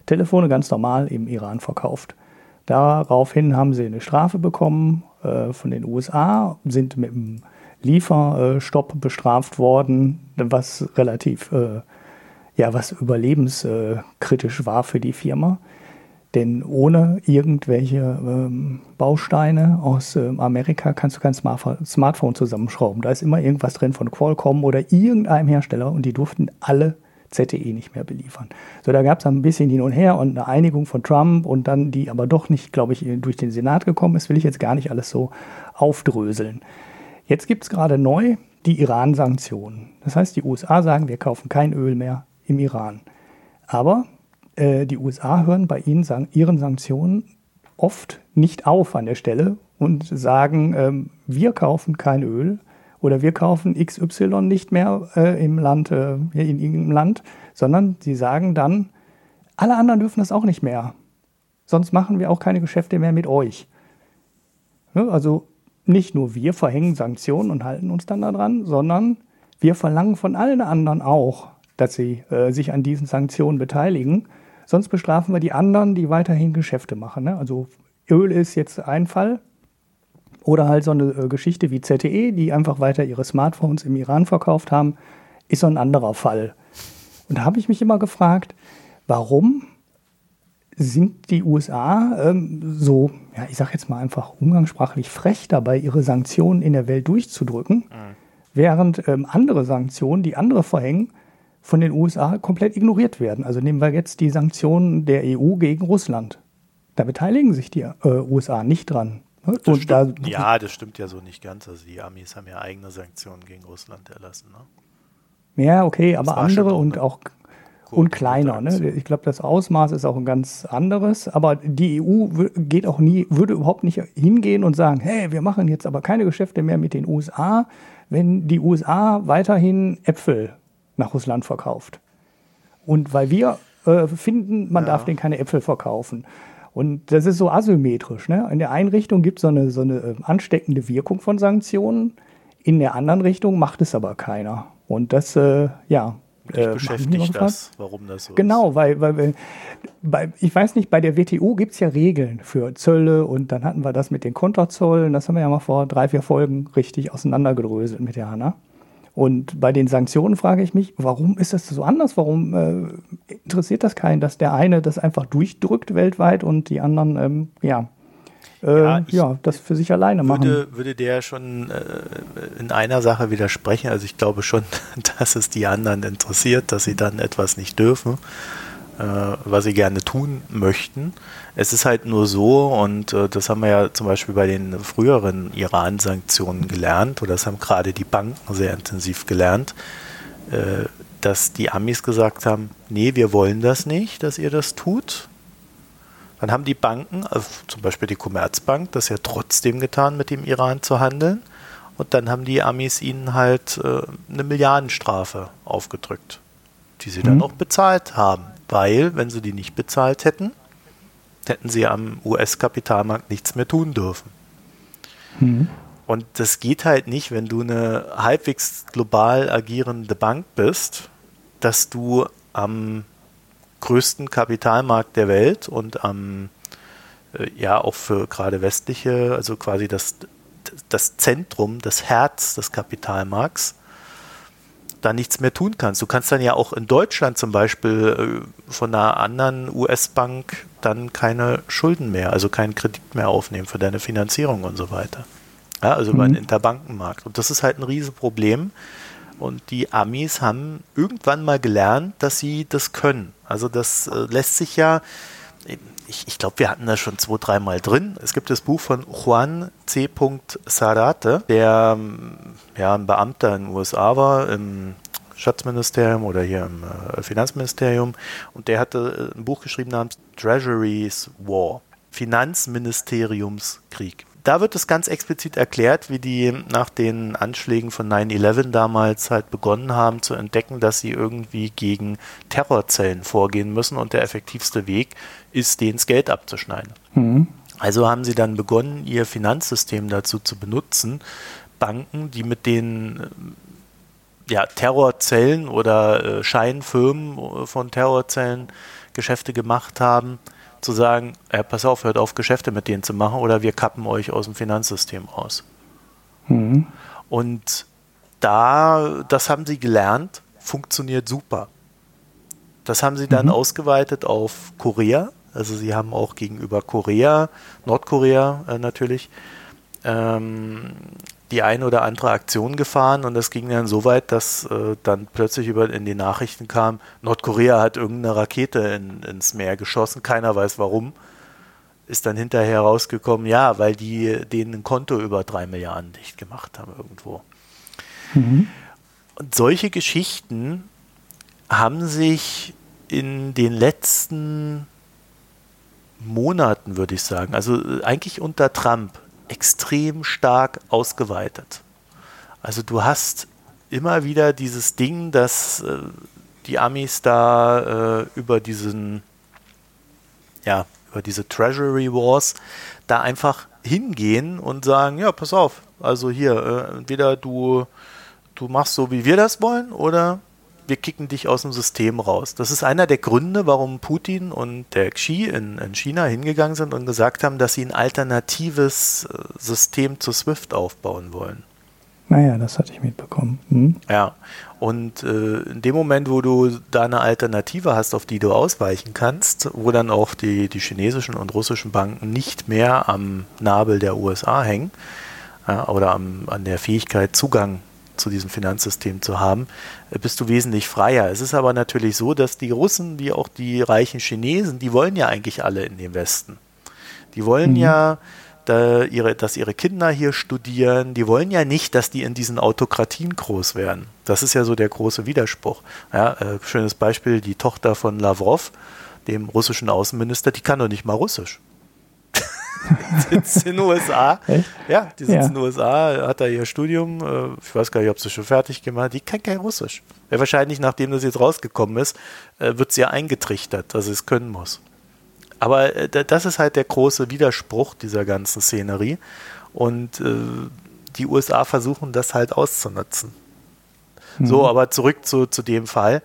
Telefone ganz normal im Iran verkauft. Daraufhin haben sie eine Strafe bekommen äh, von den USA, sind mit einem Lieferstopp bestraft worden, was relativ, äh, ja, was überlebenskritisch war für die Firma. Denn ohne irgendwelche ähm, Bausteine aus ähm, Amerika kannst du kein Smartphone zusammenschrauben. Da ist immer irgendwas drin von Qualcomm oder irgendeinem Hersteller und die durften alle ZTE nicht mehr beliefern. So, da gab es ein bisschen hin und her und eine Einigung von Trump und dann die aber doch nicht, glaube ich, durch den Senat gekommen ist, will ich jetzt gar nicht alles so aufdröseln. Jetzt gibt es gerade neu die Iran-Sanktionen. Das heißt, die USA sagen, wir kaufen kein Öl mehr im Iran. Aber äh, die USA hören bei ihnen, ihren Sanktionen oft nicht auf an der Stelle und sagen, ähm, wir kaufen kein Öl oder wir kaufen XY nicht mehr äh, im Land, äh, in irgendeinem Land, sondern sie sagen dann, alle anderen dürfen das auch nicht mehr. Sonst machen wir auch keine Geschäfte mehr mit euch. Ja, also nicht nur wir verhängen Sanktionen und halten uns dann daran, sondern wir verlangen von allen anderen auch, dass sie äh, sich an diesen Sanktionen beteiligen. Sonst bestrafen wir die anderen, die weiterhin Geschäfte machen. Ne? Also Öl ist jetzt ein Fall. Oder halt so eine äh, Geschichte wie ZTE, die einfach weiter ihre Smartphones im Iran verkauft haben, ist so ein anderer Fall. Und da habe ich mich immer gefragt, warum sind die USA ähm, so, ja, ich sage jetzt mal einfach umgangssprachlich frech dabei, ihre Sanktionen in der Welt durchzudrücken, mhm. während ähm, andere Sanktionen, die andere verhängen, von den USA komplett ignoriert werden. Also nehmen wir jetzt die Sanktionen der EU gegen Russland. Da beteiligen sich die äh, USA nicht dran. Ne? Das da, ja, das stimmt ja so nicht ganz. Also die Amis haben ja eigene Sanktionen gegen Russland erlassen. Ne? Ja, okay, aber andere und auch und kleiner. Ne? Ich glaube, das Ausmaß ist auch ein ganz anderes. Aber die EU geht auch nie, würde überhaupt nicht hingehen und sagen, hey, wir machen jetzt aber keine Geschäfte mehr mit den USA, wenn die USA weiterhin Äpfel nach Russland verkauft. Und weil wir äh, finden, man ja. darf denen keine Äpfel verkaufen. Und das ist so asymmetrisch. Ne? In der Einrichtung gibt so es eine, so eine äh, ansteckende Wirkung von Sanktionen In der anderen Richtung macht es aber keiner. Und das, äh, ja, äh, beschäftigt das, warum das so genau, ist. Genau, weil, weil, weil, ich weiß nicht, bei der WTO gibt es ja Regeln für Zölle und dann hatten wir das mit den Konterzollen, das haben wir ja mal vor drei, vier Folgen richtig auseinandergedröselt mit der Hanna. Und bei den Sanktionen frage ich mich, warum ist das so anders? Warum äh, interessiert das keinen, dass der eine das einfach durchdrückt weltweit und die anderen, ähm, ja, äh, ja, ja, das für sich alleine würde, machen. Würde der schon äh, in einer Sache widersprechen? Also ich glaube schon, dass es die anderen interessiert, dass sie dann etwas nicht dürfen, äh, was sie gerne tun möchten. Es ist halt nur so, und äh, das haben wir ja zum Beispiel bei den früheren Iran-Sanktionen gelernt, oder das haben gerade die Banken sehr intensiv gelernt, äh, dass die Amis gesagt haben, nee, wir wollen das nicht, dass ihr das tut dann haben die Banken, also zum Beispiel die Commerzbank, das ja trotzdem getan, mit dem Iran zu handeln. Und dann haben die Amis ihnen halt äh, eine Milliardenstrafe aufgedrückt, die sie mhm. dann auch bezahlt haben. Weil, wenn sie die nicht bezahlt hätten, hätten sie am US-Kapitalmarkt nichts mehr tun dürfen. Mhm. Und das geht halt nicht, wenn du eine halbwegs global agierende Bank bist, dass du am größten Kapitalmarkt der Welt und am, äh, ja, auch für gerade westliche, also quasi das, das Zentrum, das Herz des Kapitalmarkts, da nichts mehr tun kannst. Du kannst dann ja auch in Deutschland zum Beispiel äh, von einer anderen US-Bank dann keine Schulden mehr, also keinen Kredit mehr aufnehmen für deine Finanzierung und so weiter. Ja, also mhm. über den Interbankenmarkt. Und das ist halt ein Riesenproblem. Und die Amis haben irgendwann mal gelernt, dass sie das können. Also das äh, lässt sich ja, ich, ich glaube, wir hatten das schon zwei, dreimal drin. Es gibt das Buch von Juan C. Sarate, der ähm, ja, ein Beamter in den USA war, im Schatzministerium oder hier im äh, Finanzministerium. Und der hatte äh, ein Buch geschrieben namens Treasury's War, Finanzministeriumskrieg da wird es ganz explizit erklärt, wie die nach den Anschlägen von 9-11 damals halt begonnen haben zu entdecken, dass sie irgendwie gegen Terrorzellen vorgehen müssen und der effektivste Weg ist, denen das Geld abzuschneiden. Mhm. Also haben sie dann begonnen, ihr Finanzsystem dazu zu benutzen, Banken, die mit den ja, Terrorzellen oder äh, Scheinfirmen von Terrorzellen Geschäfte gemacht haben, zu sagen, ja, pass auf, hört auf, Geschäfte mit denen zu machen oder wir kappen euch aus dem Finanzsystem aus. Mhm. Und da, das haben sie gelernt, funktioniert super. Das haben sie dann mhm. ausgeweitet auf Korea. Also sie haben auch gegenüber Korea, Nordkorea äh, natürlich, ähm, die eine oder andere Aktion gefahren und das ging dann so weit, dass äh, dann plötzlich über in die Nachrichten kam, Nordkorea hat irgendeine Rakete in, ins Meer geschossen, keiner weiß warum. Ist dann hinterher rausgekommen, ja, weil die denen ein Konto über drei Milliarden dicht gemacht haben irgendwo. Mhm. Und solche Geschichten haben sich in den letzten Monaten, würde ich sagen, also äh, eigentlich unter Trump, extrem stark ausgeweitet. Also du hast immer wieder dieses Ding, dass äh, die Amis da äh, über diesen, ja, über diese Treasury Wars da einfach hingehen und sagen, ja, pass auf, also hier, äh, entweder du, du machst so, wie wir das wollen, oder wir kicken dich aus dem System raus. Das ist einer der Gründe, warum Putin und der Xi in, in China hingegangen sind und gesagt haben, dass sie ein alternatives äh, System zu SWIFT aufbauen wollen. Naja, das hatte ich mitbekommen. Hm? Ja, und äh, in dem Moment, wo du da eine Alternative hast, auf die du ausweichen kannst, wo dann auch die, die chinesischen und russischen Banken nicht mehr am Nabel der USA hängen ja, oder am, an der Fähigkeit, Zugang zu diesem Finanzsystem zu haben, äh, bist du wesentlich freier. Es ist aber natürlich so, dass die Russen wie auch die reichen Chinesen, die wollen ja eigentlich alle in den Westen. Die wollen mhm. ja, da ihre, dass ihre Kinder hier studieren. Die wollen ja nicht, dass die in diesen Autokratien groß werden. Das ist ja so der große Widerspruch. Ja, äh, schönes Beispiel, die Tochter von Lavrov, dem russischen Außenminister, die kann doch nicht mal Russisch die sitzt in den USA. Echt? Ja, die sitzt ja. in den USA, hat da ihr Studium. Äh, ich weiß gar nicht, ob sie schon fertig gemacht hat. Die kann kein Russisch. Ja, wahrscheinlich, nachdem das jetzt rausgekommen ist, äh, wird sie ja eingetrichtert, dass sie es können muss. Aber äh, das ist halt der große Widerspruch dieser ganzen Szenerie. Und die USA versuchen das halt auszunutzen. Mhm. So, aber zurück zu, zu dem Fall.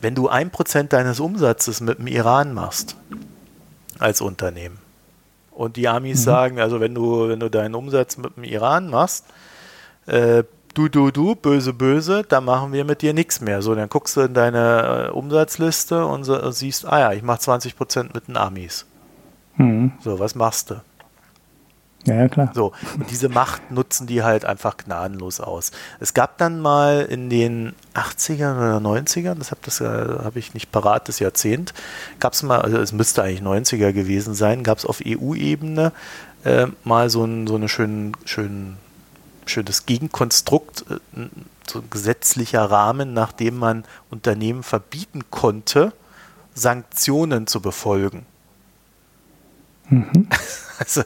Wenn du ein Prozent deines Umsatzes mit dem Iran machst, als Unternehmen, und die Amis mhm. sagen, also wenn du, wenn du deinen Umsatz mit dem Iran machst, äh, du, du, du, böse, böse, dann machen wir mit dir nichts mehr. So, dann guckst du in deine äh, Umsatzliste und so, siehst, ah ja, ich mache 20% mit den Amis. Mhm. So, was machst du? Ja, ja, klar. So, und diese Macht nutzen die halt einfach gnadenlos aus. Es gab dann mal in den 80ern oder 90ern, das habe das habe ich nicht parat, das Jahrzehnt, gab es mal, also es müsste eigentlich 90er gewesen sein, gab es auf EU-Ebene äh, mal so ein so eine schön, schön, schönes Gegenkonstrukt, äh, so ein gesetzlicher Rahmen, nach dem man Unternehmen verbieten konnte, Sanktionen zu befolgen. Mhm. Also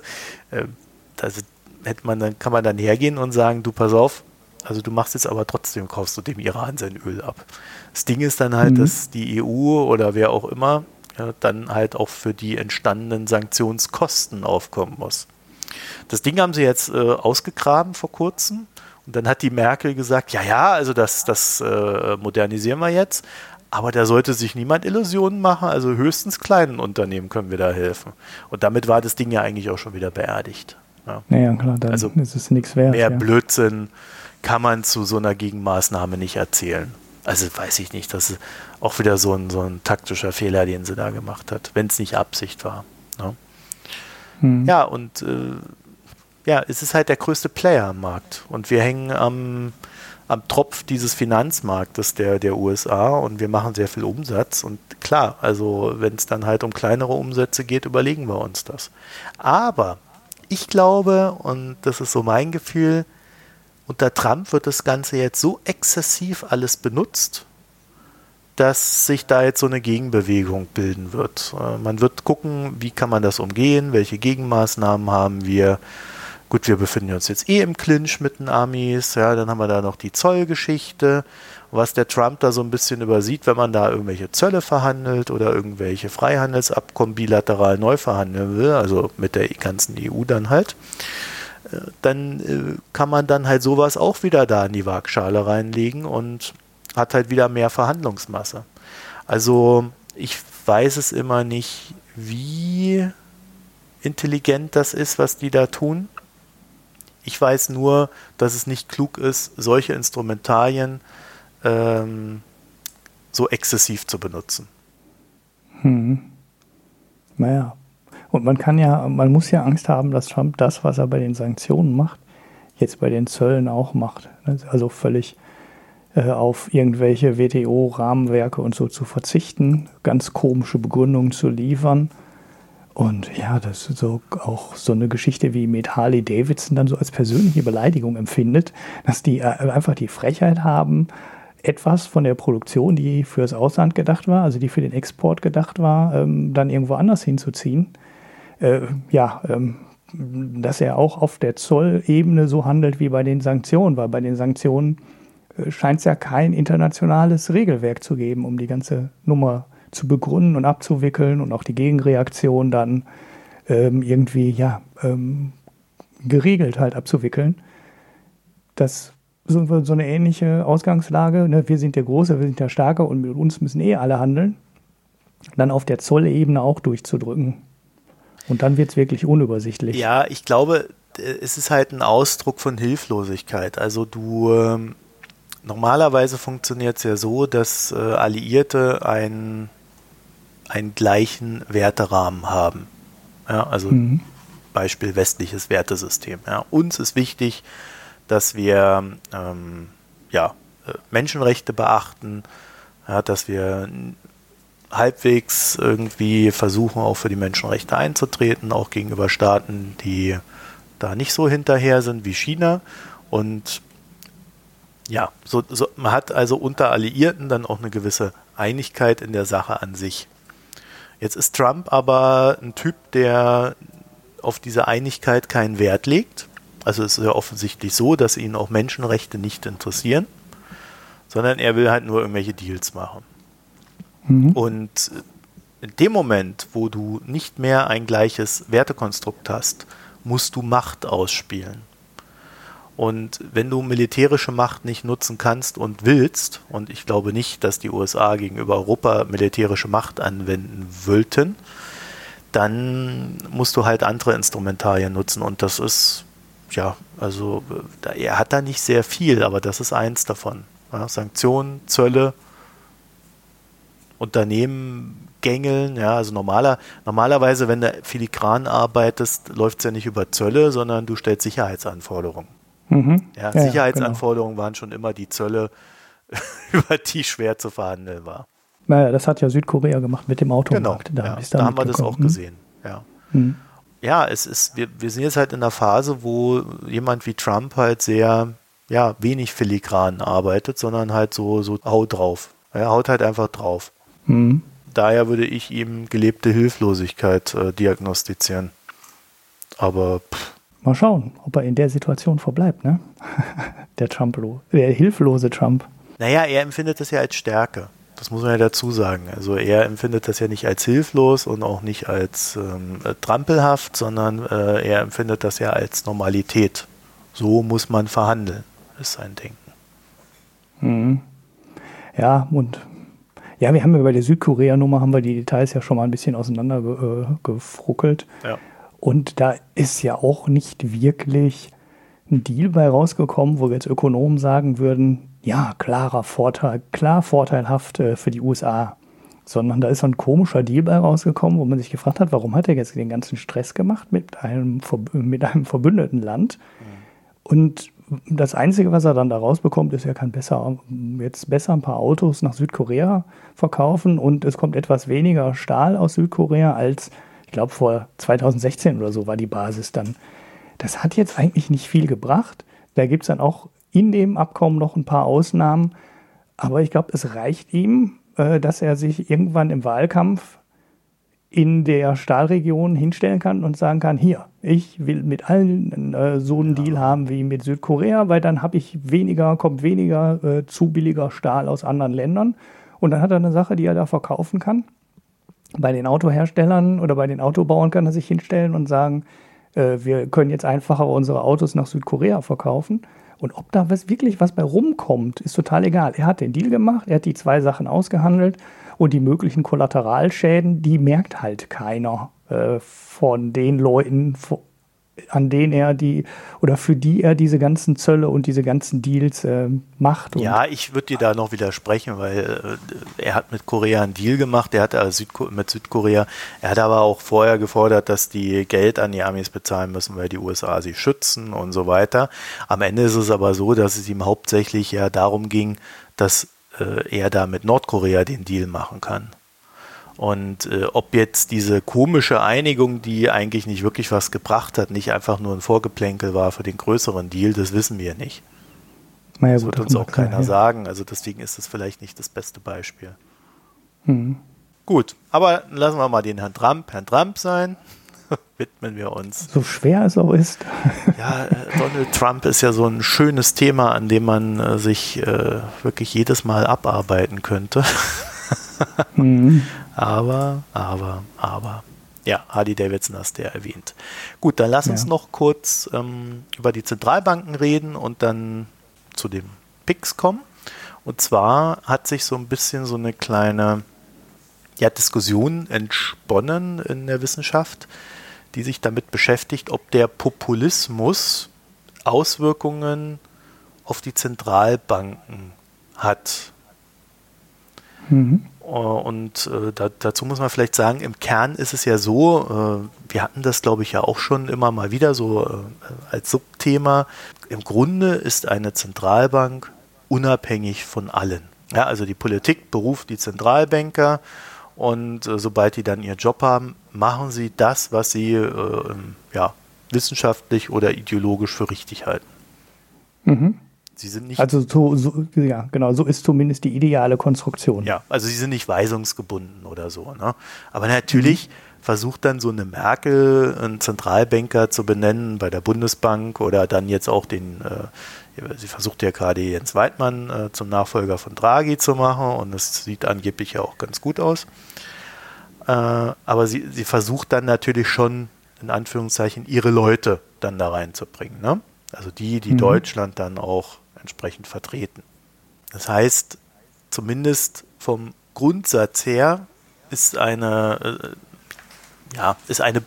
äh, also hätte man dann, kann man dann hergehen und sagen, du pass auf, also du machst jetzt aber trotzdem, kaufst du dem Iran sein Öl ab. Das Ding ist dann halt, mhm. dass die EU oder wer auch immer ja, dann halt auch für die entstandenen Sanktionskosten aufkommen muss. Das Ding haben sie jetzt äh, ausgegraben vor kurzem. Und dann hat die Merkel gesagt, ja, ja, also das, das äh, modernisieren wir jetzt. Aber da sollte sich niemand Illusionen machen. Also höchstens kleinen Unternehmen können wir da helfen. Und damit war das Ding ja eigentlich auch schon wieder beerdigt. Ja, ja klar, dann also ist es nichts wert. Mehr ja. Blödsinn kann man zu so einer Gegenmaßnahme nicht erzählen. Also weiß ich nicht, das ist auch wieder so ein, so ein taktischer Fehler, den sie da gemacht hat, wenn es nicht Absicht war. Ne? Hm. Ja, und äh, ja, es ist halt der größte Player am Markt. Und wir hängen am, am Tropf dieses Finanzmarktes der, der USA und wir machen sehr viel Umsatz. Und klar, also wenn es dann halt um kleinere Umsätze geht, überlegen wir uns das. Aber ich glaube, und das ist so mein Gefühl, unter Trump wird das Ganze jetzt so exzessiv alles benutzt, dass sich da jetzt so eine Gegenbewegung bilden wird. Äh, man wird gucken, wie kann man das umgehen, welche Gegenmaßnahmen haben wir. Gut, wir befinden uns jetzt eh im Clinch mit den Amis, ja, dann haben wir da noch die Zollgeschichte was der Trump da so ein bisschen übersieht, wenn man da irgendwelche Zölle verhandelt oder irgendwelche Freihandelsabkommen bilateral neu verhandeln will, also mit der ganzen EU dann halt, äh, dann äh, kann man dann halt sowas auch wieder da in die Waagschale reinlegen und hat halt wieder mehr Verhandlungsmasse. Also ich weiß es immer nicht, wie intelligent das ist, was die da tun. Ich weiß nur, dass es nicht klug ist, solche Instrumentarien ähm, so exzessiv zu benutzen. Hm. Naja. Und man kann ja, man muss ja Angst haben, dass Trump das, was er bei den Sanktionen macht, jetzt bei den Zöllen auch macht. Also völlig äh, auf irgendwelche WTO-Rahmenwerke und so zu verzichten, ganz komische Begründungen zu liefern. Und ja, das ist so auch so eine Geschichte, wie mit Harley Davidson dann so als persönliche Beleidigung empfindet, dass die äh, einfach die Frechheit haben, etwas von der Produktion, die fürs Ausland gedacht war, also die für den Export gedacht war, ähm, dann irgendwo anders hinzuziehen. Äh, ja, ähm, dass er auch auf der Zollebene so handelt wie bei den Sanktionen, weil bei den Sanktionen äh, scheint es ja kein internationales Regelwerk zu geben, um die ganze Nummer zu begründen und abzuwickeln und auch die Gegenreaktion dann ähm, irgendwie ja ähm, geregelt halt abzuwickeln. Das so, so eine ähnliche Ausgangslage. Ne? Wir sind der Große, wir sind der Starke und mit uns müssen eh alle handeln. Dann auf der Zollebene auch durchzudrücken. Und dann wird es wirklich unübersichtlich. Ja, ich glaube, es ist halt ein Ausdruck von Hilflosigkeit. Also du ähm, normalerweise funktioniert es ja so, dass äh, Alliierte einen, einen gleichen Werterahmen haben. Ja, also mhm. Beispiel westliches Wertesystem. Ja. Uns ist wichtig, dass wir ähm, ja, äh, Menschenrechte beachten, ja, dass wir halbwegs irgendwie versuchen, auch für die Menschenrechte einzutreten, auch gegenüber Staaten, die da nicht so hinterher sind wie China. Und ja, so, so, man hat also unter Alliierten dann auch eine gewisse Einigkeit in der Sache an sich. Jetzt ist Trump aber ein Typ, der auf diese Einigkeit keinen Wert legt also es ist ja offensichtlich so, dass ihn auch Menschenrechte nicht interessieren, sondern er will halt nur irgendwelche Deals machen. Mhm. Und in dem Moment, wo du nicht mehr ein gleiches Wertekonstrukt hast, musst du Macht ausspielen. Und wenn du militärische Macht nicht nutzen kannst und willst, und ich glaube nicht, dass die USA gegenüber Europa militärische Macht anwenden wollten, dann musst du halt andere Instrumentarien nutzen. Und das ist, ja, also er hat da nicht sehr viel, aber das ist eins davon. Ja, Sanktionen, Zölle, Unternehmen gängeln. Ja, also normaler, normalerweise, wenn du filigran arbeitest, läuft es ja nicht über Zölle, sondern du stellst Sicherheitsanforderungen. Mhm. Ja, ja, Sicherheitsanforderungen genau. waren schon immer die Zölle, über die schwer zu verhandeln war. Naja, das hat ja Südkorea gemacht mit dem Automarkt. Genau, da, ja, da haben wir das auch gesehen. Ja. Mhm. Ja, es ist, wir, wir sind jetzt halt in einer Phase, wo jemand wie Trump halt sehr, ja, wenig filigran arbeitet, sondern halt so, so haut drauf. Er haut halt einfach drauf. Mhm. Daher würde ich ihm gelebte Hilflosigkeit äh, diagnostizieren. Aber pff, Mal schauen, ob er in der Situation verbleibt, ne? der Trump, der hilflose Trump. Naja, er empfindet das ja als Stärke. Das muss man ja dazu sagen. Also er empfindet das ja nicht als hilflos und auch nicht als ähm, trampelhaft, sondern äh, er empfindet das ja als Normalität. So muss man verhandeln, ist sein Denken. Mhm. Ja, und ja, wir haben ja bei der Südkorea-Nummer haben wir die Details ja schon mal ein bisschen auseinandergefruckelt. Äh, ja. Und da ist ja auch nicht wirklich ein Deal bei rausgekommen, wo wir jetzt Ökonomen sagen würden, ja, klarer Vorteil, klar vorteilhaft äh, für die USA. Sondern da ist so ein komischer Deal bei rausgekommen, wo man sich gefragt hat, warum hat er jetzt den ganzen Stress gemacht mit einem, mit einem verbündeten Land? Mhm. Und das Einzige, was er dann da rausbekommt, ist, er kann besser, jetzt besser ein paar Autos nach Südkorea verkaufen und es kommt etwas weniger Stahl aus Südkorea als ich glaube vor 2016 oder so war die Basis dann. Das hat jetzt eigentlich nicht viel gebracht. Da gibt es dann auch in dem Abkommen noch ein paar Ausnahmen. Aber ich glaube, es reicht ihm, äh, dass er sich irgendwann im Wahlkampf in der Stahlregion hinstellen kann und sagen kann, hier, ich will mit allen äh, so einen ja. Deal haben wie mit Südkorea, weil dann habe ich weniger, kommt weniger äh, zu billiger Stahl aus anderen Ländern. Und dann hat er eine Sache, die er da verkaufen kann bei den Autoherstellern oder bei den Autobauern kann er sich hinstellen und sagen, äh, wir können jetzt einfacher unsere Autos nach Südkorea verkaufen. Und ob da was, wirklich was bei rumkommt, ist total egal. Er hat den Deal gemacht, er hat die zwei Sachen ausgehandelt und die möglichen Kollateralschäden, die merkt halt keiner äh, von den Leuten, an denen er die oder für die er diese ganzen Zölle und diese ganzen Deals äh, macht. ja, ich würde dir da noch widersprechen, weil äh, er hat mit Korea einen Deal gemacht, er hat also Südko mit Südkorea, er hat aber auch vorher gefordert, dass die Geld an die Amis bezahlen müssen, weil die USA sie schützen und so weiter. Am Ende ist es aber so, dass es ihm hauptsächlich ja darum ging, dass äh, er da mit Nordkorea den Deal machen kann. Und äh, ob jetzt diese komische Einigung, die eigentlich nicht wirklich was gebracht hat, nicht einfach nur ein Vorgeplänkel war für den größeren Deal, das wissen wir nicht. Naja, das wird uns auch keiner ja. sagen. Also deswegen ist das vielleicht nicht das beste Beispiel. Mhm. Gut, aber lassen wir mal den Herrn Trump Herrn Trump sein. Widmen wir uns. So schwer es auch ist. ja, äh, Donald Trump ist ja so ein schönes Thema, an dem man äh, sich äh, wirklich jedes Mal abarbeiten könnte. mhm. Aber, aber, aber. Ja, Harley Davidson hast du ja erwähnt. Gut, dann lass uns noch kurz ähm, über die Zentralbanken reden und dann zu dem PIX kommen. Und zwar hat sich so ein bisschen so eine kleine ja, Diskussion entsponnen in der Wissenschaft, die sich damit beschäftigt, ob der Populismus Auswirkungen auf die Zentralbanken hat. Mhm. Äh, und äh, da, dazu muss man vielleicht sagen, im Kern ist es ja so, äh, wir hatten das, glaube ich, ja auch schon immer mal wieder so als Subthema. Im Grunde ist eine Zentralbank unabhängig von allen. Ja, also die Politik beruft die Zentralbanker und äh, sobald die dann ihren Job haben, machen sie das, was sie äh, ja, wissenschaftlich oder ideologisch für richtig halten. Mhm. Sie sind nicht. Also so, so, ja, genau, so ist zumindest die ideale Konstruktion. Ja, also sie sind nicht weisungsgebunden oder so. Ne? Aber natürlich mhm. versucht dann so eine Merkel einen Zentralbanker zu benennen bei der Bundesbank oder dann jetzt auch den, äh, sie versucht ja gerade Jens Weidmann äh, zum Nachfolger von Draghi zu machen und das sieht angeblich ja auch ganz gut aus. Äh, aber sie, sie versucht dann natürlich schon in Anführungszeichen ihre Leute dann da reinzubringen. Ne? Also die, die mhm. Deutschland dann auch entsprechend vertreten. Das heißt, zumindest vom Grundsatz her ist eine, äh, ja, ist eine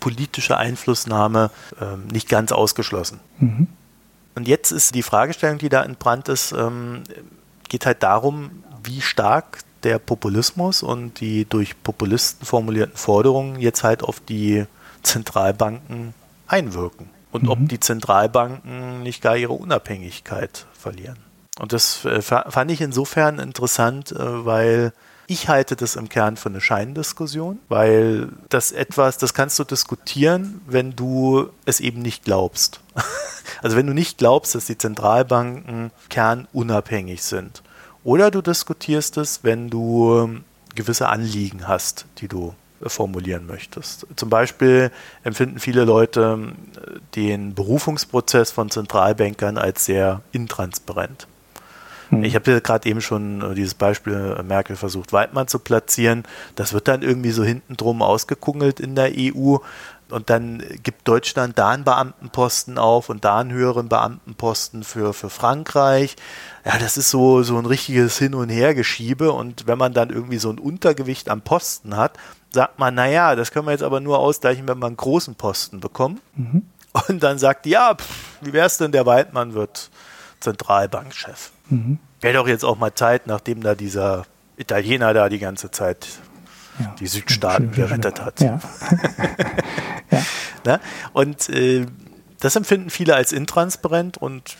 politische Einflussnahme äh, nicht ganz ausgeschlossen. Mhm. Und jetzt ist die Fragestellung, die da entbrannt ist, ähm, geht halt darum, wie stark der Populismus und die durch Populisten formulierten Forderungen jetzt halt auf die Zentralbanken einwirken und mhm. ob die Zentralbanken nicht gar ihre Unabhängigkeit verlieren. Und das äh, fand ich insofern interessant, äh, weil ich halte das im Kern für eine Scheindiskussion, weil das etwas, das kannst du diskutieren, wenn du es eben nicht glaubst. Also wenn du nicht glaubst, dass die Zentralbanken kernunabhängig sind. Oder du diskutierst es, wenn du ähm, gewisse Anliegen hast, die du formulieren möchtest. Zum Beispiel empfinden viele Leute äh, den Berufungsprozess von Zentralbankern als sehr intransparent. Hm. Ich habe ja gerade eben schon äh, dieses Beispiel Merkel versucht, Weidmann zu platzieren. Das wird dann irgendwie so hinten drum ausgekungelt in der EU und dann gibt Deutschland da einen Beamtenposten auf und da einen höheren Beamtenposten für, für Frankreich. Ja, das ist so, so ein richtiges Hin- und Hergeschiebe. Und wenn man dann irgendwie so ein Untergewicht am Posten hat, sagt man, naja, das können wir jetzt aber nur ausgleichen, wenn wir einen großen Posten bekommen. Mhm. Und dann sagt die, ja, pff, wie wäre es denn, der Waldmann wird Zentralbankchef. Mhm. Wäre doch jetzt auch mal Zeit, nachdem da dieser Italiener da die ganze Zeit ja. die Südstaaten gerettet hat. Ja. ja. Ne? Und äh, das empfinden viele als intransparent und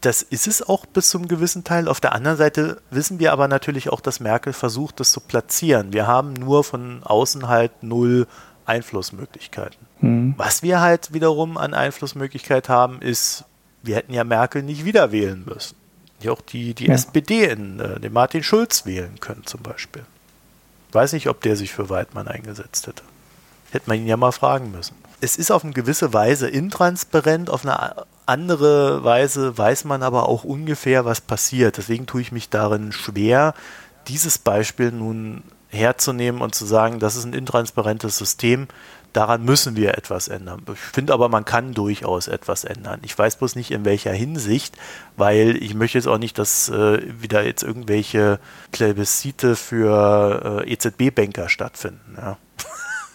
das ist es auch bis zum gewissen Teil. Auf der anderen Seite wissen wir aber natürlich auch, dass Merkel versucht, das zu platzieren. Wir haben nur von außen halt null Einflussmöglichkeiten. Mhm. Was wir halt wiederum an Einflussmöglichkeit haben, ist, wir hätten ja Merkel nicht wieder wählen müssen. Ja auch die, die ja. SPD in äh, den Martin Schulz wählen können zum Beispiel. Weiß nicht, ob der sich für Weidmann eingesetzt hätte. Hätte man ihn ja mal fragen müssen. Es ist auf eine gewisse Weise intransparent, auf eine andere Weise weiß man aber auch ungefähr, was passiert. Deswegen tue ich mich darin schwer, dieses Beispiel nun herzunehmen und zu sagen, das ist ein intransparentes System, daran müssen wir etwas ändern. Ich finde aber, man kann durchaus etwas ändern. Ich weiß bloß nicht, in welcher Hinsicht, weil ich möchte jetzt auch nicht, dass äh, wieder jetzt irgendwelche Plebiszite für äh, EZB-Banker stattfinden. Ja.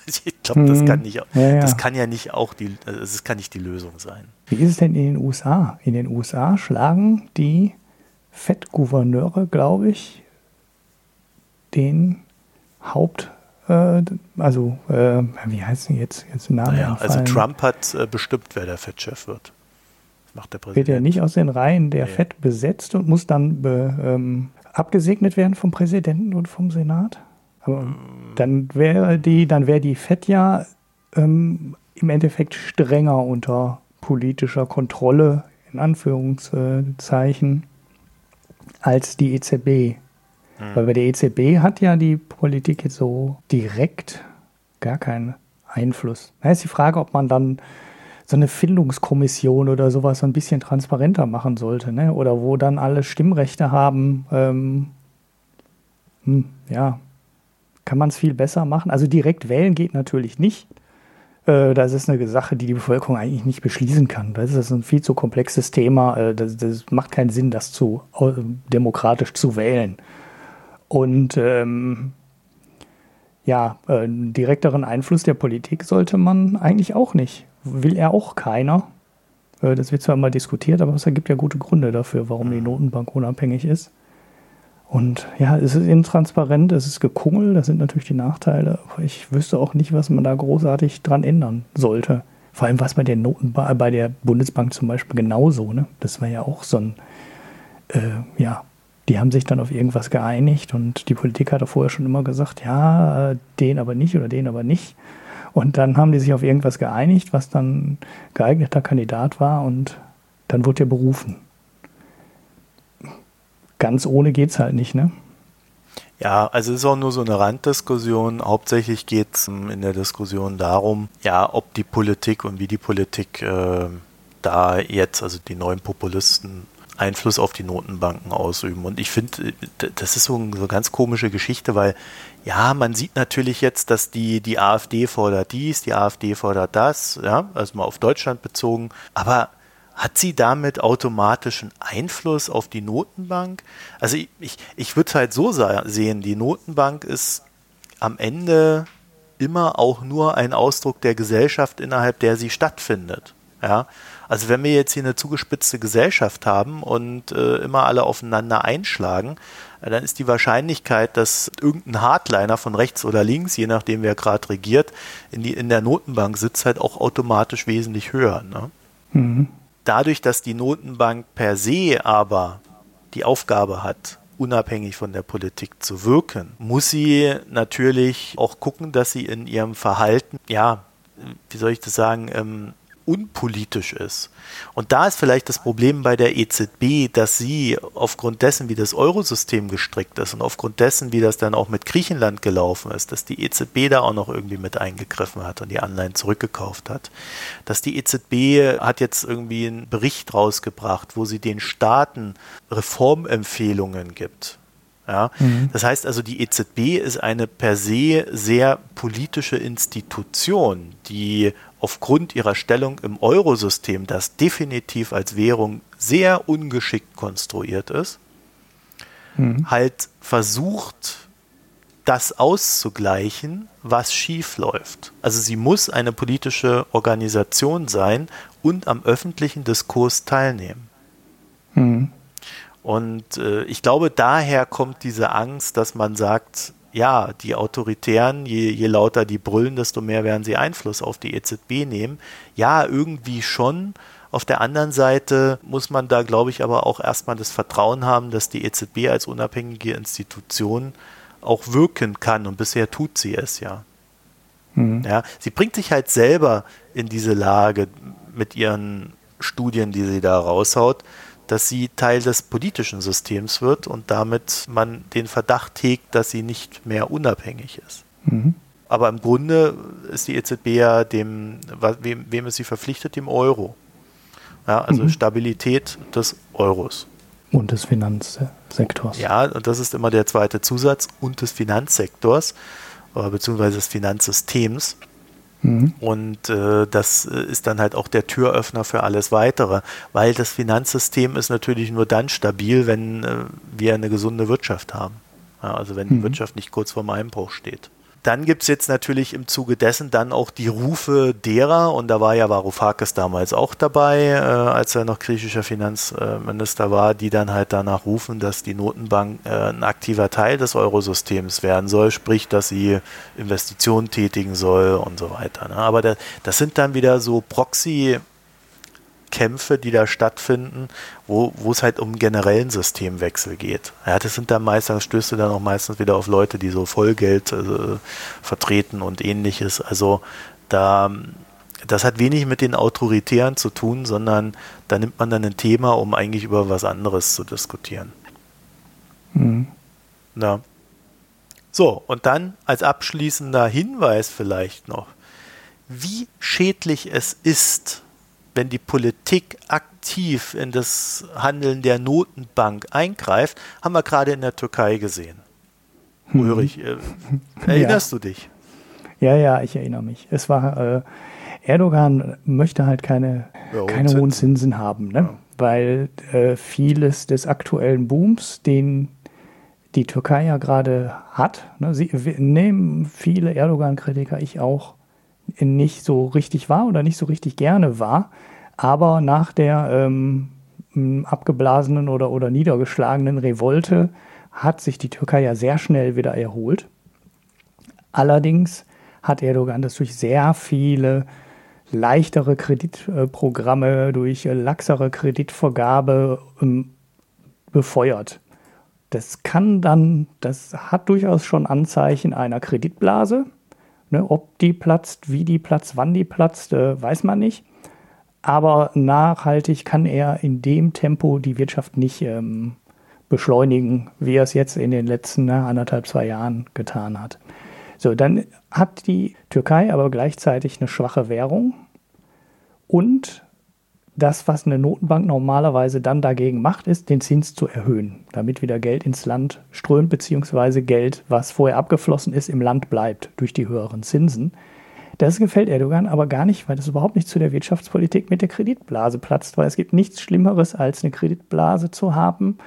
ich glaube, das kann nicht, ja, ja. das kann ja nicht auch die, das kann nicht die Lösung sein. Wie ist es denn in den USA? In den USA schlagen die Fed-Gouverneure, glaube ich, den Haupt äh, also äh, wie heißt denn jetzt? jetzt Namen naja, also Trump hat äh, bestimmt, wer der Fed-Chef wird. Das macht der Präsident. Wird er nicht aus den Reihen der nee. Fed besetzt und muss dann be, ähm, abgesegnet werden vom Präsidenten und vom Senat? Aber mm. dann wäre die, dann wäre die Fed ja ähm, im Endeffekt strenger unter politischer Kontrolle, in Anführungszeichen, als die EZB. Mhm. Weil bei der EZB hat ja die Politik jetzt so direkt gar keinen Einfluss. Da ist die Frage, ob man dann so eine Findungskommission oder sowas so ein bisschen transparenter machen sollte, ne? Oder wo dann alle Stimmrechte haben. Ähm, hm, ja, kann man es viel besser machen. Also direkt wählen geht natürlich nicht. Äh, das ist eine Sache, die die Bevölkerung eigentlich nicht beschließen kann. Das ist ein viel zu komplexes Thema. Äh, das, das macht keinen Sinn, das zu demokratisch zu wählen. Und ähm, ja, äh, direkteren Einfluss der Politik sollte man eigentlich auch nicht. Will er auch keiner. Äh, das wird zwar immer diskutiert, aber es ergibt ja gute Gründe dafür, warum die Notenbank unabhängig ist. Und ja, es ist intransparent, es ist gekungel, das sind natürlich die Nachteile, aber ich wüsste auch nicht, was man da großartig dran ändern sollte. Vor allem was bei der Notenbank, bei der Bundesbank zum Beispiel genauso, ne? Das war ja auch so ein, äh, ja, die haben sich dann auf irgendwas geeinigt und die Politik hatte vorher schon immer gesagt, ja, den aber nicht oder den aber nicht. Und dann haben die sich auf irgendwas geeinigt, was dann geeigneter Kandidat war und dann wurde er berufen. Ganz ohne geht es halt nicht, ne? Ja, also es ist auch nur so eine Randdiskussion. Hauptsächlich geht es in der Diskussion darum, ja, ob die Politik und wie die Politik äh, da jetzt, also die neuen Populisten, Einfluss auf die Notenbanken ausüben. Und ich finde, das ist so eine ganz komische Geschichte, weil ja, man sieht natürlich jetzt, dass die, die AfD fordert dies, die AfD fordert das, ja, also mal auf Deutschland bezogen. Aber hat sie damit automatischen Einfluss auf die Notenbank? Also ich, ich, ich würde es halt so sehen, die Notenbank ist am Ende immer auch nur ein Ausdruck der Gesellschaft, innerhalb der sie stattfindet. Ja, also wenn wir jetzt hier eine zugespitzte Gesellschaft haben und äh, immer alle aufeinander einschlagen, äh, dann ist die Wahrscheinlichkeit, dass irgendein Hardliner von rechts oder links, je nachdem wer gerade regiert, in, die, in der Notenbank sitzt, halt auch automatisch wesentlich höher. Ne? Mhm. Dadurch, dass die Notenbank per se aber die Aufgabe hat, unabhängig von der Politik zu wirken, muss sie natürlich auch gucken, dass sie in ihrem Verhalten, ja, wie soll ich das sagen, ähm, unpolitisch ist. Und da ist vielleicht das Problem bei der EZB, dass sie aufgrund dessen, wie das Eurosystem gestrickt ist und aufgrund dessen, wie das dann auch mit Griechenland gelaufen ist, dass die EZB da auch noch irgendwie mit eingegriffen hat und die Anleihen zurückgekauft hat. Dass die EZB hat jetzt irgendwie einen Bericht rausgebracht, wo sie den Staaten Reformempfehlungen gibt. Ja? Mhm. Das heißt also, die EZB ist eine per se sehr politische Institution, die aufgrund ihrer Stellung im Eurosystem, das definitiv als Währung sehr ungeschickt konstruiert ist, mhm. halt versucht, das auszugleichen, was schief läuft. Also sie muss eine politische Organisation sein und am öffentlichen Diskurs teilnehmen. Mhm. Und äh, ich glaube, daher kommt diese Angst, dass man sagt, ja, die Autoritären, je, je lauter die brüllen, desto mehr werden sie Einfluss auf die EZB nehmen. Ja, irgendwie schon. Auf der anderen Seite muss man da, glaube ich, aber auch erstmal das Vertrauen haben, dass die EZB als unabhängige Institution auch wirken kann. Und bisher tut sie es ja. Mhm. ja. Sie bringt sich halt selber in diese Lage mit ihren Studien, die sie da raushaut, dass sie Teil des politischen Systems wird und damit man den Verdacht hegt, dass sie nicht mehr unabhängig ist. Mhm. Aber im Grunde ist die EZB ja dem, wem, wem ist sie verpflichtet? Dem Euro. Ja, also mhm. Stabilität des Euros. Und des Finanzsektors. Ja, und das ist immer der zweite Zusatz und des Finanzsektors, beziehungsweise des Finanzsystems. Mhm. Und äh, das äh, ist dann halt auch der Türöffner für alles Weitere, weil das Finanzsystem ist natürlich nur dann stabil, wenn äh, wir eine gesunde Wirtschaft haben. Ja, also wenn mhm. die Wirtschaft nicht kurz vorm Einbruch steht. Dann gibt es jetzt natürlich im Zuge dessen dann auch die Rufe derer, und da war ja Varoufakis damals auch dabei, äh, als er noch griechischer Finanzminister war, die dann halt danach rufen, dass die Notenbank äh, ein aktiver Teil des Eurosystems werden soll, sprich, dass sie Investitionen tätigen soll und so weiter. Ne? Aber da, das sind dann wieder so Proxy- Kämpfe, die da stattfinden, wo, wo es halt um generellen Systemwechsel geht. Ja, das sind dann meistens, stößt du dann auch meistens wieder auf Leute, die so Vollgeld äh, vertreten und ähnliches. Also da, das hat wenig mit den Autoritären zu tun, sondern da nimmt man dann ein Thema, um eigentlich über was anderes zu diskutieren. Mhm. Ja. So, und dann als abschließender Hinweis vielleicht noch, wie schädlich es ist, wenn die Politik aktiv in das Handeln der Notenbank eingreift, haben wir gerade in der Türkei gesehen. Hm. Ulrich, äh, erinnerst ja. du dich? Ja, ja, ich erinnere mich. Es war äh, Erdogan möchte halt keine, ja, keine hohen Zinsen haben, ne? Ja. weil äh, vieles des aktuellen Booms, den die Türkei ja gerade hat, ne? sie nehmen viele Erdogan-Kritiker, ich auch, nicht so richtig war oder nicht so richtig gerne war. Aber nach der ähm, abgeblasenen oder, oder niedergeschlagenen Revolte hat sich die Türkei ja sehr schnell wieder erholt. Allerdings hat Erdogan das durch sehr viele leichtere Kreditprogramme, durch laxere Kreditvergabe ähm, befeuert. Das kann dann, das hat durchaus schon Anzeichen einer Kreditblase. Ne, ob die platzt, wie die platzt, wann die platzt, äh, weiß man nicht. Aber nachhaltig kann er in dem Tempo die Wirtschaft nicht ähm, beschleunigen, wie er es jetzt in den letzten ne, anderthalb, zwei Jahren getan hat. So, dann hat die Türkei aber gleichzeitig eine schwache Währung und das, was eine Notenbank normalerweise dann dagegen macht, ist, den Zins zu erhöhen, damit wieder Geld ins Land strömt, beziehungsweise Geld, was vorher abgeflossen ist, im Land bleibt durch die höheren Zinsen. Das gefällt Erdogan aber gar nicht, weil das überhaupt nicht zu der Wirtschaftspolitik mit der Kreditblase platzt, weil es gibt nichts Schlimmeres, als eine Kreditblase zu haben,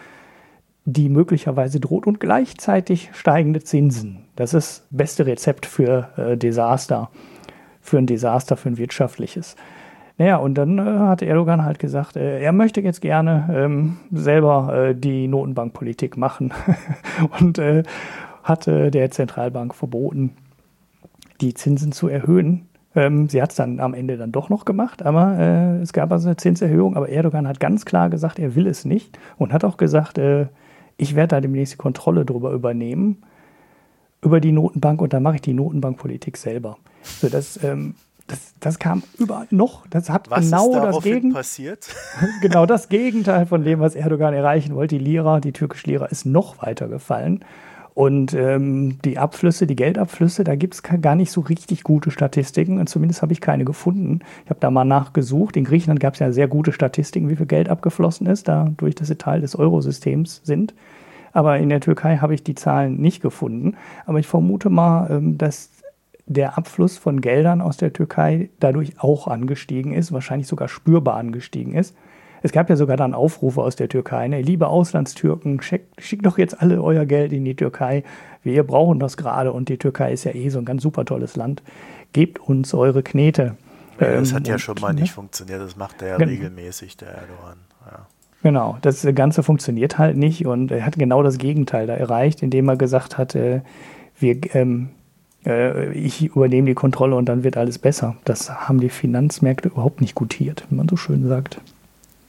die möglicherweise droht und gleichzeitig steigende Zinsen. Das ist das beste Rezept für äh, Desaster, für ein Desaster, für ein wirtschaftliches. Naja, und dann äh, hat Erdogan halt gesagt, äh, er möchte jetzt gerne ähm, selber äh, die Notenbankpolitik machen und äh, hatte der Zentralbank verboten, die Zinsen zu erhöhen. Ähm, sie hat es dann am Ende dann doch noch gemacht, aber äh, es gab also eine Zinserhöhung. Aber Erdogan hat ganz klar gesagt, er will es nicht und hat auch gesagt, äh, ich werde da demnächst die Kontrolle darüber übernehmen, über die Notenbank und dann mache ich die Notenbankpolitik selber. So, das, ähm, das, das kam überall noch. Das hat was genau ist das Gegenteil. passiert? genau das Gegenteil von dem, was Erdogan erreichen wollte. Die Lira, die türkische Lira, ist noch weiter gefallen. Und ähm, die Abflüsse, die Geldabflüsse, da gibt es gar nicht so richtig gute Statistiken. Und zumindest habe ich keine gefunden. Ich habe da mal nachgesucht. In Griechenland gab es ja sehr gute Statistiken, wie viel Geld abgeflossen ist, dadurch, dass sie Teil des Eurosystems sind. Aber in der Türkei habe ich die Zahlen nicht gefunden. Aber ich vermute mal, ähm, dass der Abfluss von Geldern aus der Türkei dadurch auch angestiegen ist, wahrscheinlich sogar spürbar angestiegen ist. Es gab ja sogar dann Aufrufe aus der Türkei, ne? liebe Auslandstürken, schickt, schickt doch jetzt alle euer Geld in die Türkei. Wir brauchen das gerade und die Türkei ist ja eh so ein ganz super tolles Land. Gebt uns eure Knete. Ja, das ähm, hat ja schon mal nicht ne? funktioniert, das macht er ja regelmäßig, der Erdogan. Ja. Genau, das Ganze funktioniert halt nicht und er hat genau das Gegenteil da erreicht, indem er gesagt hat, äh, wir, ähm, äh, ich übernehme die Kontrolle und dann wird alles besser. Das haben die Finanzmärkte überhaupt nicht gutiert, wie man so schön sagt.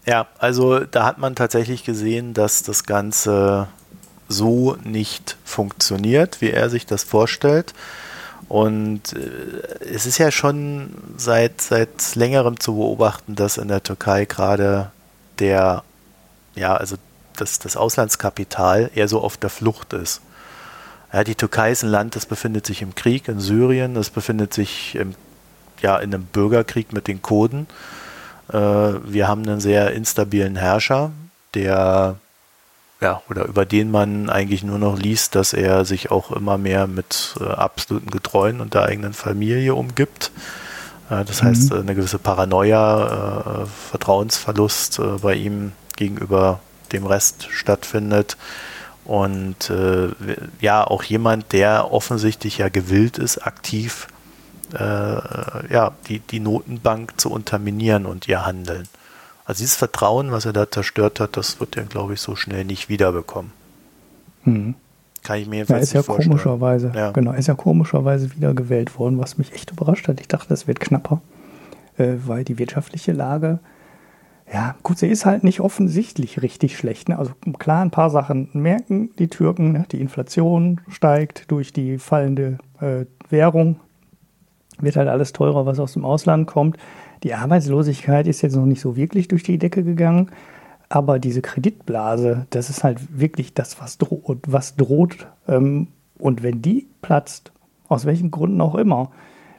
Ja, also da hat man tatsächlich gesehen, dass das Ganze so nicht funktioniert, wie er sich das vorstellt. Und äh, es ist ja schon seit, seit längerem zu beobachten, dass in der Türkei gerade der, ja, also das, das Auslandskapital eher so auf der Flucht ist. Ja, die Türkei ist ein Land, das befindet sich im Krieg in Syrien, das befindet sich im, ja, in einem Bürgerkrieg mit den Kurden. Äh, wir haben einen sehr instabilen Herrscher, der ja, oder über den man eigentlich nur noch liest, dass er sich auch immer mehr mit äh, absoluten Getreuen und der eigenen Familie umgibt. Äh, das mhm. heißt, eine gewisse Paranoia, äh, Vertrauensverlust äh, bei ihm gegenüber dem Rest stattfindet. Und äh, ja, auch jemand, der offensichtlich ja gewillt ist, aktiv äh, ja, die, die Notenbank zu unterminieren und ihr Handeln. Also dieses Vertrauen, was er da zerstört hat, das wird er, glaube ich, so schnell nicht wiederbekommen. Mhm. Kann ich mir jedenfalls ja, ist ja komischerweise, ja. genau, ist ja komischerweise wiedergewählt worden, was mich echt überrascht hat. Ich dachte, das wird knapper, äh, weil die wirtschaftliche Lage, ja, gut, sie ist halt nicht offensichtlich richtig schlecht. Ne? Also klar, ein paar Sachen merken die Türken, ne? die Inflation steigt durch die fallende äh, Währung, wird halt alles teurer, was aus dem Ausland kommt. Die Arbeitslosigkeit ist jetzt noch nicht so wirklich durch die Decke gegangen, aber diese Kreditblase, das ist halt wirklich das, was droht. Was droht ähm, und wenn die platzt, aus welchen Gründen auch immer,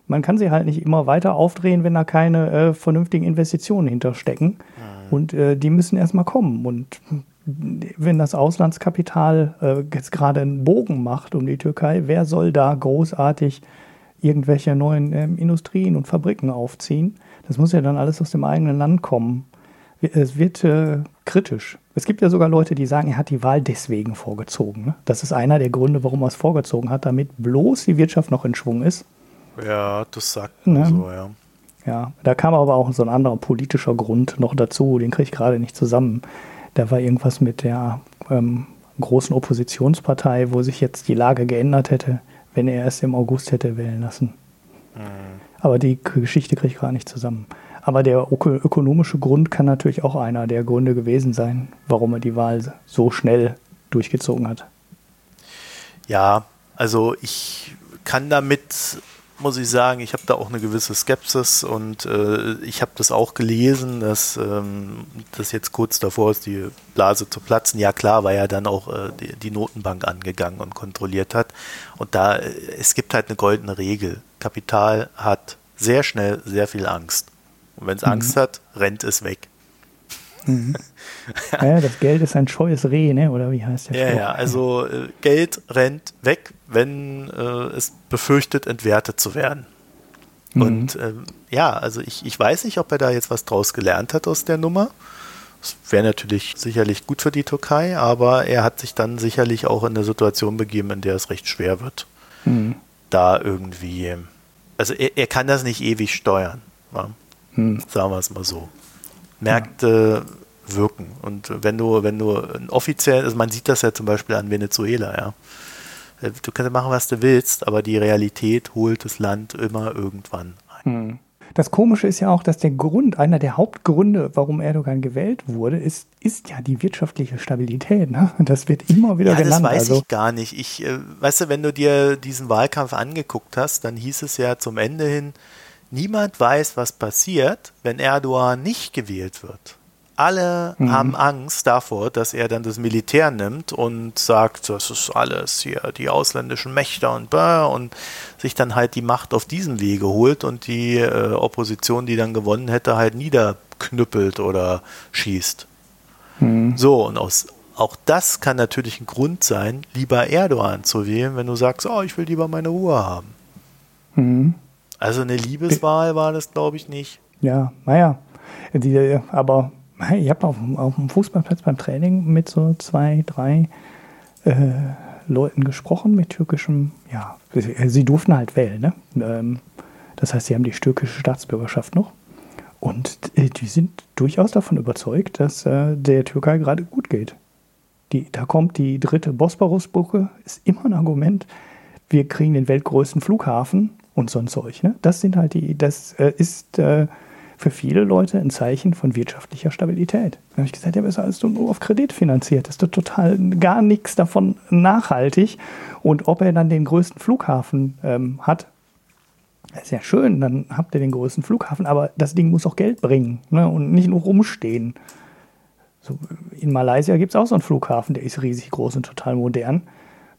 man kann sie halt nicht immer weiter aufdrehen, wenn da keine äh, vernünftigen Investitionen hinterstecken. Mhm. Und äh, die müssen erstmal kommen. Und wenn das Auslandskapital äh, jetzt gerade einen Bogen macht um die Türkei, wer soll da großartig irgendwelche neuen ähm, Industrien und Fabriken aufziehen. Das muss ja dann alles aus dem eigenen Land kommen. Es wird äh, kritisch. Es gibt ja sogar Leute, die sagen, er hat die Wahl deswegen vorgezogen. Ne? Das ist einer der Gründe, warum er es vorgezogen hat, damit bloß die Wirtschaft noch in Schwung ist. Ja, das sagt man ne? so, ja. Ja, da kam aber auch so ein anderer politischer Grund noch dazu, den kriege ich gerade nicht zusammen. Da war irgendwas mit der ähm, großen Oppositionspartei, wo sich jetzt die Lage geändert hätte wenn er erst im August hätte wählen lassen. Mhm. Aber die Geschichte kriege ich gar nicht zusammen. Aber der ökonomische Grund kann natürlich auch einer der Gründe gewesen sein, warum er die Wahl so schnell durchgezogen hat. Ja, also ich kann damit muss ich sagen, ich habe da auch eine gewisse Skepsis und äh, ich habe das auch gelesen, dass ähm, das jetzt kurz davor ist, die Blase zu platzen. Ja klar, weil er dann auch äh, die, die, Notenbank angegangen und kontrolliert hat. Und da, äh, es gibt halt eine goldene Regel. Kapital hat sehr schnell sehr viel Angst. Und wenn es mhm. Angst hat, rennt es weg. Mhm. ja, das Geld ist ein scheues Reh, ne? oder wie heißt der Ja, Spruch? ja, also äh, Geld rennt weg, wenn äh, es befürchtet, entwertet zu werden. Mhm. Und ähm, ja, also ich, ich weiß nicht, ob er da jetzt was draus gelernt hat aus der Nummer. Das wäre natürlich sicherlich gut für die Türkei, aber er hat sich dann sicherlich auch in eine Situation begeben, in der es recht schwer wird, mhm. da irgendwie. Also er, er, kann das nicht ewig steuern. Ja? Mhm. Sagen wir es mal so. Märkte ja. wirken. Und wenn du, wenn du ein offiziell, also man sieht das ja zum Beispiel an Venezuela, ja. Du kannst machen, was du willst, aber die Realität holt das Land immer irgendwann ein. Mhm. Das Komische ist ja auch, dass der Grund, einer der Hauptgründe, warum Erdogan gewählt wurde, ist, ist ja die wirtschaftliche Stabilität. Ne? Das wird immer wieder ja, genannt. Das weiß also, ich gar nicht. Ich, äh, weißt du, wenn du dir diesen Wahlkampf angeguckt hast, dann hieß es ja zum Ende hin, niemand weiß, was passiert, wenn Erdogan nicht gewählt wird alle mhm. haben Angst davor, dass er dann das Militär nimmt und sagt, das ist alles hier die ausländischen Mächte und bäh, und sich dann halt die Macht auf diesem Wege holt und die äh, Opposition, die dann gewonnen hätte, halt niederknüppelt oder schießt. Mhm. So, und aus, auch das kann natürlich ein Grund sein, lieber Erdogan zu wählen, wenn du sagst, oh, ich will lieber meine Ruhe haben. Mhm. Also eine Liebeswahl war das, glaube ich, nicht. Ja, naja. Die, aber ich habe auf, auf dem Fußballplatz beim Training mit so zwei, drei äh, Leuten gesprochen mit türkischem, ja, sie durften halt wählen, ne? Ähm, das heißt, sie haben die türkische Staatsbürgerschaft noch. Und äh, die sind durchaus davon überzeugt, dass äh, der Türkei gerade gut geht. Die, da kommt die dritte Bosporusbrücke, ist immer ein Argument. Wir kriegen den weltgrößten Flughafen und so ein Zeug. Ne? Das sind halt die, das äh, ist äh, für viele Leute ein Zeichen von wirtschaftlicher Stabilität. Da habe ich gesagt, ja, besser als du nur auf Kredit finanziert. Das ist doch total gar nichts davon nachhaltig. Und ob er dann den größten Flughafen ähm, hat, ist ja schön, dann habt ihr den größten Flughafen, aber das Ding muss auch Geld bringen ne? und nicht nur rumstehen. So, in Malaysia gibt es auch so einen Flughafen, der ist riesig groß und total modern.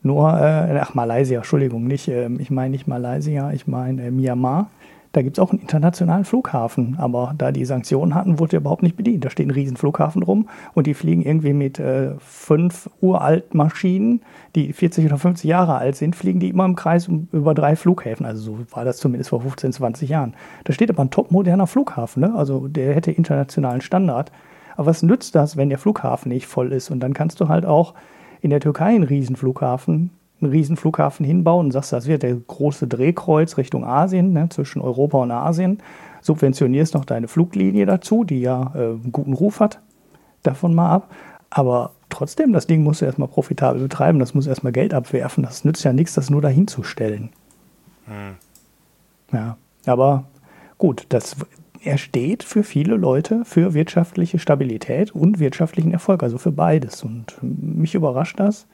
Nur, äh, ach, Malaysia, Entschuldigung, nicht, äh, ich meine nicht Malaysia, ich meine äh, Myanmar. Da gibt es auch einen internationalen Flughafen, aber da die Sanktionen hatten, wurde der überhaupt nicht bedient. Da steht ein Riesenflughafen rum und die fliegen irgendwie mit äh, fünf uralt Maschinen, die 40 oder 50 Jahre alt sind, fliegen die immer im Kreis um, über drei Flughäfen. Also so war das zumindest vor 15, 20 Jahren. Da steht aber ein topmoderner Flughafen, ne? also der hätte internationalen Standard. Aber was nützt das, wenn der Flughafen nicht voll ist? Und dann kannst du halt auch in der Türkei einen Riesenflughafen einen Riesenflughafen hinbauen und sagst, das wird der große Drehkreuz Richtung Asien, ne, zwischen Europa und Asien, subventionierst noch deine Fluglinie dazu, die ja äh, einen guten Ruf hat, davon mal ab. Aber trotzdem, das Ding musst du erstmal profitabel betreiben, das muss erstmal Geld abwerfen. Das nützt ja nichts, das nur dahin zu stellen. Hm. Ja, aber gut, das, er steht für viele Leute für wirtschaftliche Stabilität und wirtschaftlichen Erfolg, also für beides. Und mich überrascht das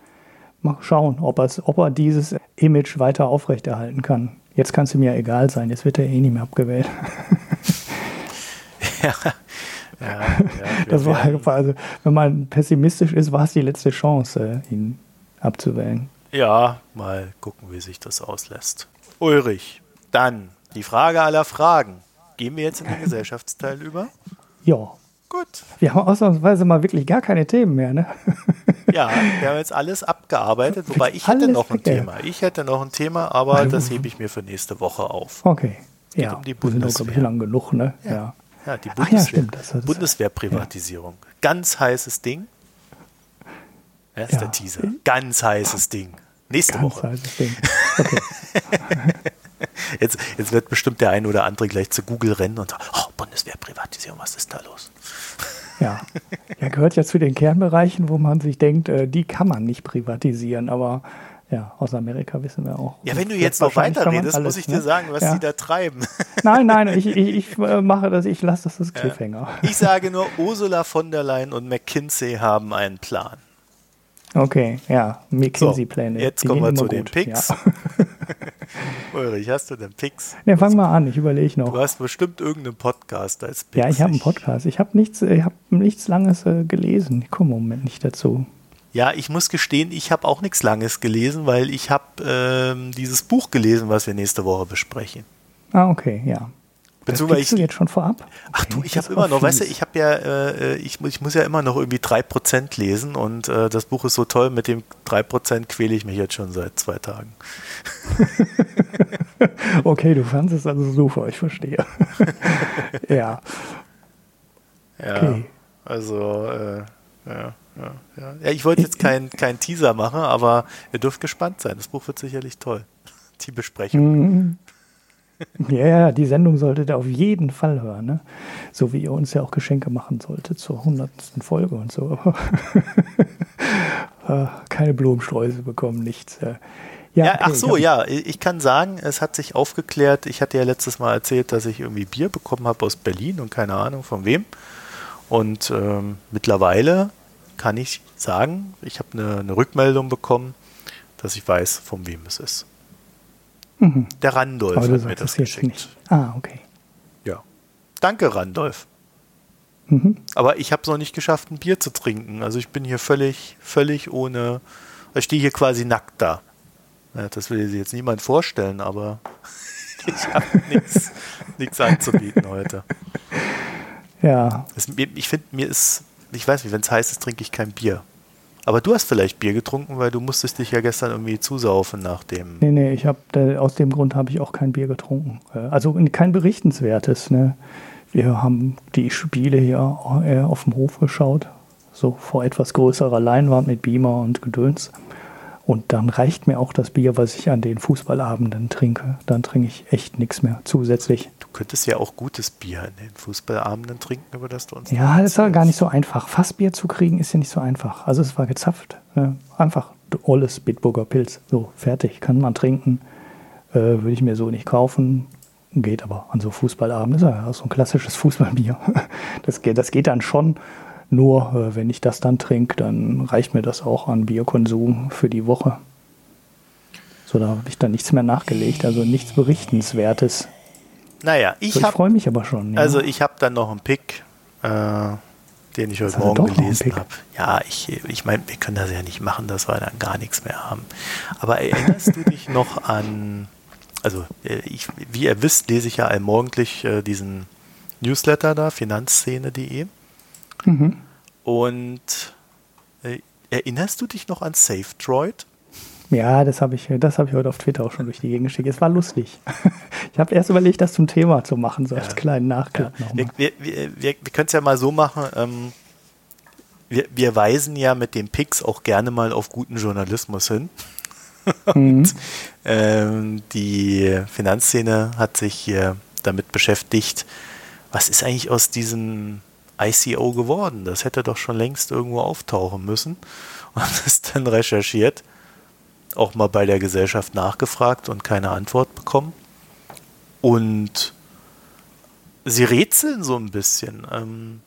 mal schauen, ob, ob er dieses Image weiter aufrechterhalten kann. Jetzt kann es ihm ja egal sein, jetzt wird er eh nicht mehr abgewählt. ja. Ja, ja, das war also, wenn man pessimistisch ist, war es die letzte Chance, ihn abzuwählen. Ja, mal gucken, wie sich das auslässt. Ulrich, dann die Frage aller Fragen. Gehen wir jetzt in den Gesellschaftsteil über? Ja. Gut. Wir haben ausnahmsweise mal wirklich gar keine Themen mehr, ne? Ja, wir haben jetzt alles abgearbeitet, wobei ich hätte noch ein Thema. Ich hätte noch ein Thema, aber das hebe ich mir für nächste Woche auf. Okay. Es geht ja, um die Bundeswehr. Sind lang genug, ne? Ja. ja. ja die Bundeswehr, ja, stimmt, das ist, Bundeswehrprivatisierung. Ganz heißes Ding. Ja, ist der Teaser. Ganz heißes Ding. Nächste Ganz Woche. Heißes Ding. Okay. Jetzt, jetzt, wird bestimmt der ein oder andere gleich zu Google rennen und sagen, oh, Bundeswehrprivatisierung, was ist da los? Ja. ja, gehört ja zu den Kernbereichen, wo man sich denkt, äh, die kann man nicht privatisieren, aber ja, aus Amerika wissen wir auch. Ja, wenn du jetzt noch weiterredest, alles, muss ich dir ne? sagen, was ja. die da treiben. Nein, nein, ich, ich, ich äh, mache das, ich lasse das das Cliffhanger. Ich sage nur, Ursula von der Leyen und McKinsey haben einen Plan. Okay, ja, McKinsey-Pläne. So, jetzt kommen wir zu den Picks. Ja. Ulrich, hast du denn Picks? Ja, fang mal an, ich überlege noch. Du hast bestimmt irgendeinen Podcast als Picks. Ja, ich habe einen Podcast. Ich habe nichts, hab nichts Langes äh, gelesen. Ich komme im Moment nicht dazu. Ja, ich muss gestehen, ich habe auch nichts Langes gelesen, weil ich habe ähm, dieses Buch gelesen, was wir nächste Woche besprechen. Ah, okay, ja. Beziehungsweise ich, du jetzt schon vorab? Ach du, ich habe immer noch, weißt du, ich habe ja, äh, ich, ich muss ja immer noch irgendwie 3% lesen und äh, das Buch ist so toll, mit dem 3% quäle ich mich jetzt schon seit zwei Tagen. okay, du fandest es also super, ich verstehe. ja. Ja, okay. also, äh, ja. Ja, ja. ja, ich wollte jetzt keinen kein Teaser machen, aber ihr dürft gespannt sein. Das Buch wird sicherlich toll. Die Besprechung. Ja, ja, die Sendung solltet ihr auf jeden Fall hören. Ne? So wie ihr uns ja auch Geschenke machen solltet zur hundertsten Folge und so. Äh, keine Blumensträuße bekommen, nichts. Äh. Ja, ja okay, ach so, ja, ich kann sagen, es hat sich aufgeklärt. Ich hatte ja letztes Mal erzählt, dass ich irgendwie Bier bekommen habe aus Berlin und keine Ahnung von wem. Und ähm, mittlerweile kann ich sagen, ich habe eine, eine Rückmeldung bekommen, dass ich weiß, von wem es ist. Mhm. Der Randolph hat mir das geschickt. Nicht. Ah, okay. Ja. Danke, Randolph. Mhm. Aber ich habe es noch nicht geschafft, ein Bier zu trinken. Also ich bin hier völlig, völlig ohne. Ich stehe hier quasi nackt da. Das will sich jetzt niemand vorstellen, aber ich habe nichts anzubieten heute. Ja. Es, ich finde, mir ist, ich weiß nicht, wenn es heiß ist, trinke ich kein Bier. Aber du hast vielleicht Bier getrunken, weil du musstest dich ja gestern irgendwie zusaufen nach dem. Nee, nee, ich habe aus dem Grund habe ich auch kein Bier getrunken. Äh, also kein berichtenswertes. Ne? Wir haben die Spiele hier äh, auf dem Hof geschaut, so vor etwas größerer Leinwand mit Beamer und Gedöns. Und dann reicht mir auch das Bier, was ich an den Fußballabenden trinke. Dann trinke ich echt nichts mehr zusätzlich. Du könntest ja auch gutes Bier an den Fußballabenden trinken, über das du uns. Ja, das war gar nicht so einfach. Fassbier zu kriegen ist ja nicht so einfach. Also es war gezapft. Ne? Einfach olles Bitburger Pilz. So, fertig. Kann man trinken. Äh, Würde ich mir so nicht kaufen. Geht aber an so Fußballabenden. Ist ja so ein klassisches Fußballbier. Das geht, das geht dann schon. Nur äh, wenn ich das dann trinke, dann reicht mir das auch an Bierkonsum für die Woche. So, da habe ich dann nichts mehr nachgelegt, also nichts Berichtenswertes. Naja, ich, so, ich freue mich aber schon. Ja. Also ich habe dann noch einen Pick, äh, den ich heute also Morgen gelesen habe. Ja, ich, ich meine, wir können das ja nicht machen, dass wir dann gar nichts mehr haben. Aber erinnerst du dich noch an, also äh, ich, wie ihr wisst, lese ich ja allmorgendlich äh, diesen Newsletter da, finanzszene.de. Mhm. Und äh, erinnerst du dich noch an Safe Droid? Ja, das habe ich, hab ich heute auf Twitter auch schon durch die Gegend geschickt. Es war lustig. ich habe erst überlegt, das zum Thema zu machen, so ja. als kleinen Nachklapp ja. Wir, wir, wir, wir können es ja mal so machen. Ähm, wir, wir weisen ja mit den Picks auch gerne mal auf guten Journalismus hin. Und mhm. ähm, die Finanzszene hat sich hier damit beschäftigt, was ist eigentlich aus diesem ICO geworden? Das hätte doch schon längst irgendwo auftauchen müssen. Und das dann recherchiert, auch mal bei der Gesellschaft nachgefragt und keine Antwort bekommen. Und sie rätseln so ein bisschen. Ähm,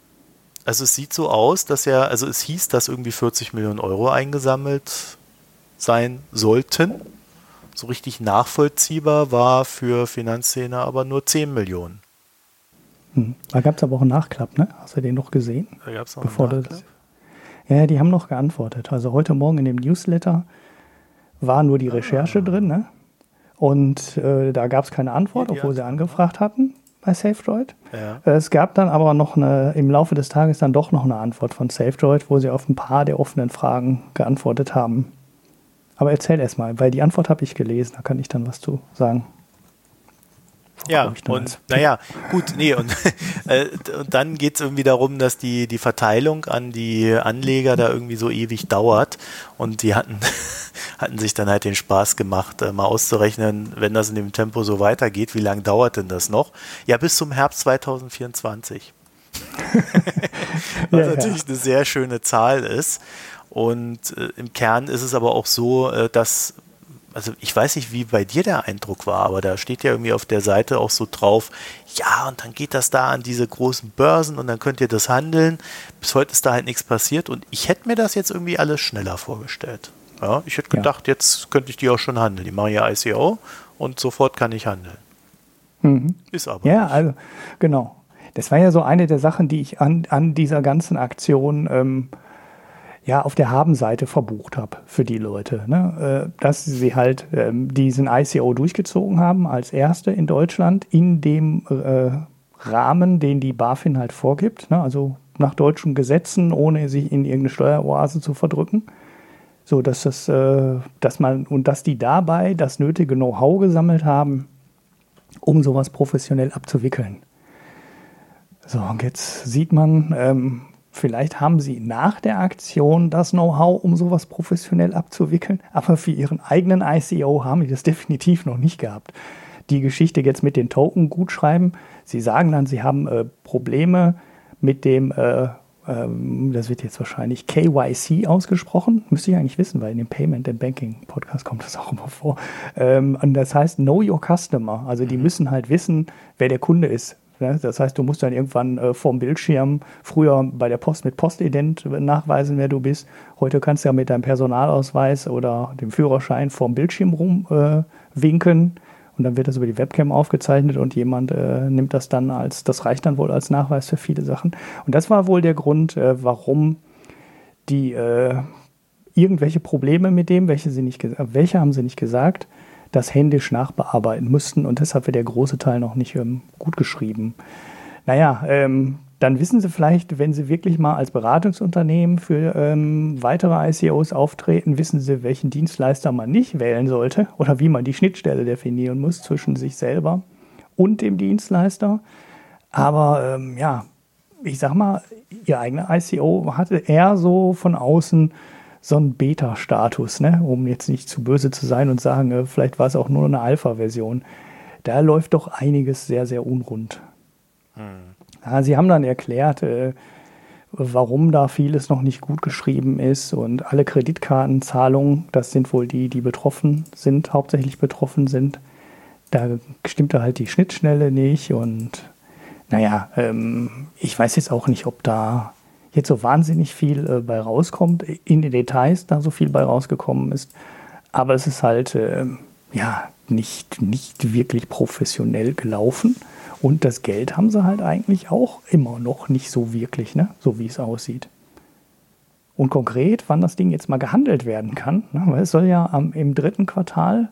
also es sieht so aus, dass ja, also es hieß, dass irgendwie 40 Millionen Euro eingesammelt sein sollten. So richtig nachvollziehbar war für Finanzszene aber nur 10 Millionen. Hm. Da gab es aber auch einen Nachklapp, ne? Hast du den noch gesehen? Da gab es noch Bevor einen Nachklapp? ja, die haben noch geantwortet. Also heute Morgen in dem Newsletter war nur die Recherche ah. drin, ne? Und äh, da gab es keine Antwort, ja, obwohl sie angefragt hatten bei SafeDroid. Ja. Es gab dann aber noch eine, im Laufe des Tages dann doch noch eine Antwort von SafeDroid, wo sie auf ein paar der offenen Fragen geantwortet haben. Aber erzähl erst mal, weil die Antwort habe ich gelesen, da kann ich dann was zu sagen. Ja, und naja, gut, nee, und, äh, und dann geht es irgendwie darum, dass die, die Verteilung an die Anleger da irgendwie so ewig dauert. Und die hatten, hatten sich dann halt den Spaß gemacht, äh, mal auszurechnen, wenn das in dem Tempo so weitergeht, wie lange dauert denn das noch? Ja, bis zum Herbst 2024. Was ja, natürlich ja. eine sehr schöne Zahl ist. Und äh, im Kern ist es aber auch so, äh, dass also ich weiß nicht, wie bei dir der Eindruck war, aber da steht ja irgendwie auf der Seite auch so drauf, ja, und dann geht das da an diese großen Börsen und dann könnt ihr das handeln. Bis heute ist da halt nichts passiert und ich hätte mir das jetzt irgendwie alles schneller vorgestellt. Ja, ich hätte gedacht, ja. jetzt könnte ich die auch schon handeln. Die machen ja ICO und sofort kann ich handeln. Mhm. Ist aber. Ja, nicht. also genau. Das war ja so eine der Sachen, die ich an, an dieser ganzen Aktion ähm, ja auf der Habenseite verbucht habe für die Leute. Ne? Äh, dass sie halt ähm, diesen ICO durchgezogen haben als erste in Deutschland in dem äh, Rahmen, den die BaFin halt vorgibt, ne? also nach deutschen Gesetzen, ohne sich in irgendeine Steueroase zu verdrücken. So, dass das, äh, dass man und dass die dabei das nötige Know-how gesammelt haben, um sowas professionell abzuwickeln. So, und jetzt sieht man, ähm, vielleicht haben sie nach der Aktion das Know-how, um sowas professionell abzuwickeln, aber für ihren eigenen ICO haben die das definitiv noch nicht gehabt. Die Geschichte jetzt mit den Token gut schreiben. Sie sagen dann, sie haben äh, Probleme mit dem, äh, ähm, das wird jetzt wahrscheinlich KYC ausgesprochen, müsste ich eigentlich wissen, weil in dem Payment and Banking Podcast kommt das auch immer vor. Ähm, und das heißt Know Your Customer. Also die mhm. müssen halt wissen, wer der Kunde ist. Ne? Das heißt, du musst dann irgendwann äh, vorm Bildschirm früher bei der Post mit Postident nachweisen, wer du bist. Heute kannst du ja mit deinem Personalausweis oder dem Führerschein vorm Bildschirm rumwinken. Äh, und dann wird das über die Webcam aufgezeichnet und jemand äh, nimmt das dann als, das reicht dann wohl als Nachweis für viele Sachen. Und das war wohl der Grund, äh, warum die äh, irgendwelche Probleme mit dem, welche, sie nicht, welche haben sie nicht gesagt, das händisch nachbearbeiten mussten und deshalb wird der große Teil noch nicht ähm, gut geschrieben. Naja, ähm, dann wissen Sie vielleicht, wenn Sie wirklich mal als Beratungsunternehmen für ähm, weitere ICOs auftreten, wissen Sie, welchen Dienstleister man nicht wählen sollte oder wie man die Schnittstelle definieren muss zwischen sich selber und dem Dienstleister. Aber ähm, ja, ich sag mal, Ihr eigener ICO hatte eher so von außen so einen Beta-Status, ne? um jetzt nicht zu böse zu sein und sagen, äh, vielleicht war es auch nur eine Alpha-Version. Da läuft doch einiges sehr, sehr unrund. Hm. Ja, sie haben dann erklärt, äh, warum da vieles noch nicht gut geschrieben ist und alle Kreditkartenzahlungen, das sind wohl die, die betroffen sind, hauptsächlich betroffen sind. Da stimmte halt die Schnittstelle nicht und naja, ähm, ich weiß jetzt auch nicht, ob da jetzt so wahnsinnig viel äh, bei rauskommt, in den Details da so viel bei rausgekommen ist. Aber es ist halt äh, ja nicht, nicht wirklich professionell gelaufen. Und das Geld haben sie halt eigentlich auch immer noch nicht so wirklich, ne? so wie es aussieht. Und konkret, wann das Ding jetzt mal gehandelt werden kann, ne? weil es soll ja am, im dritten Quartal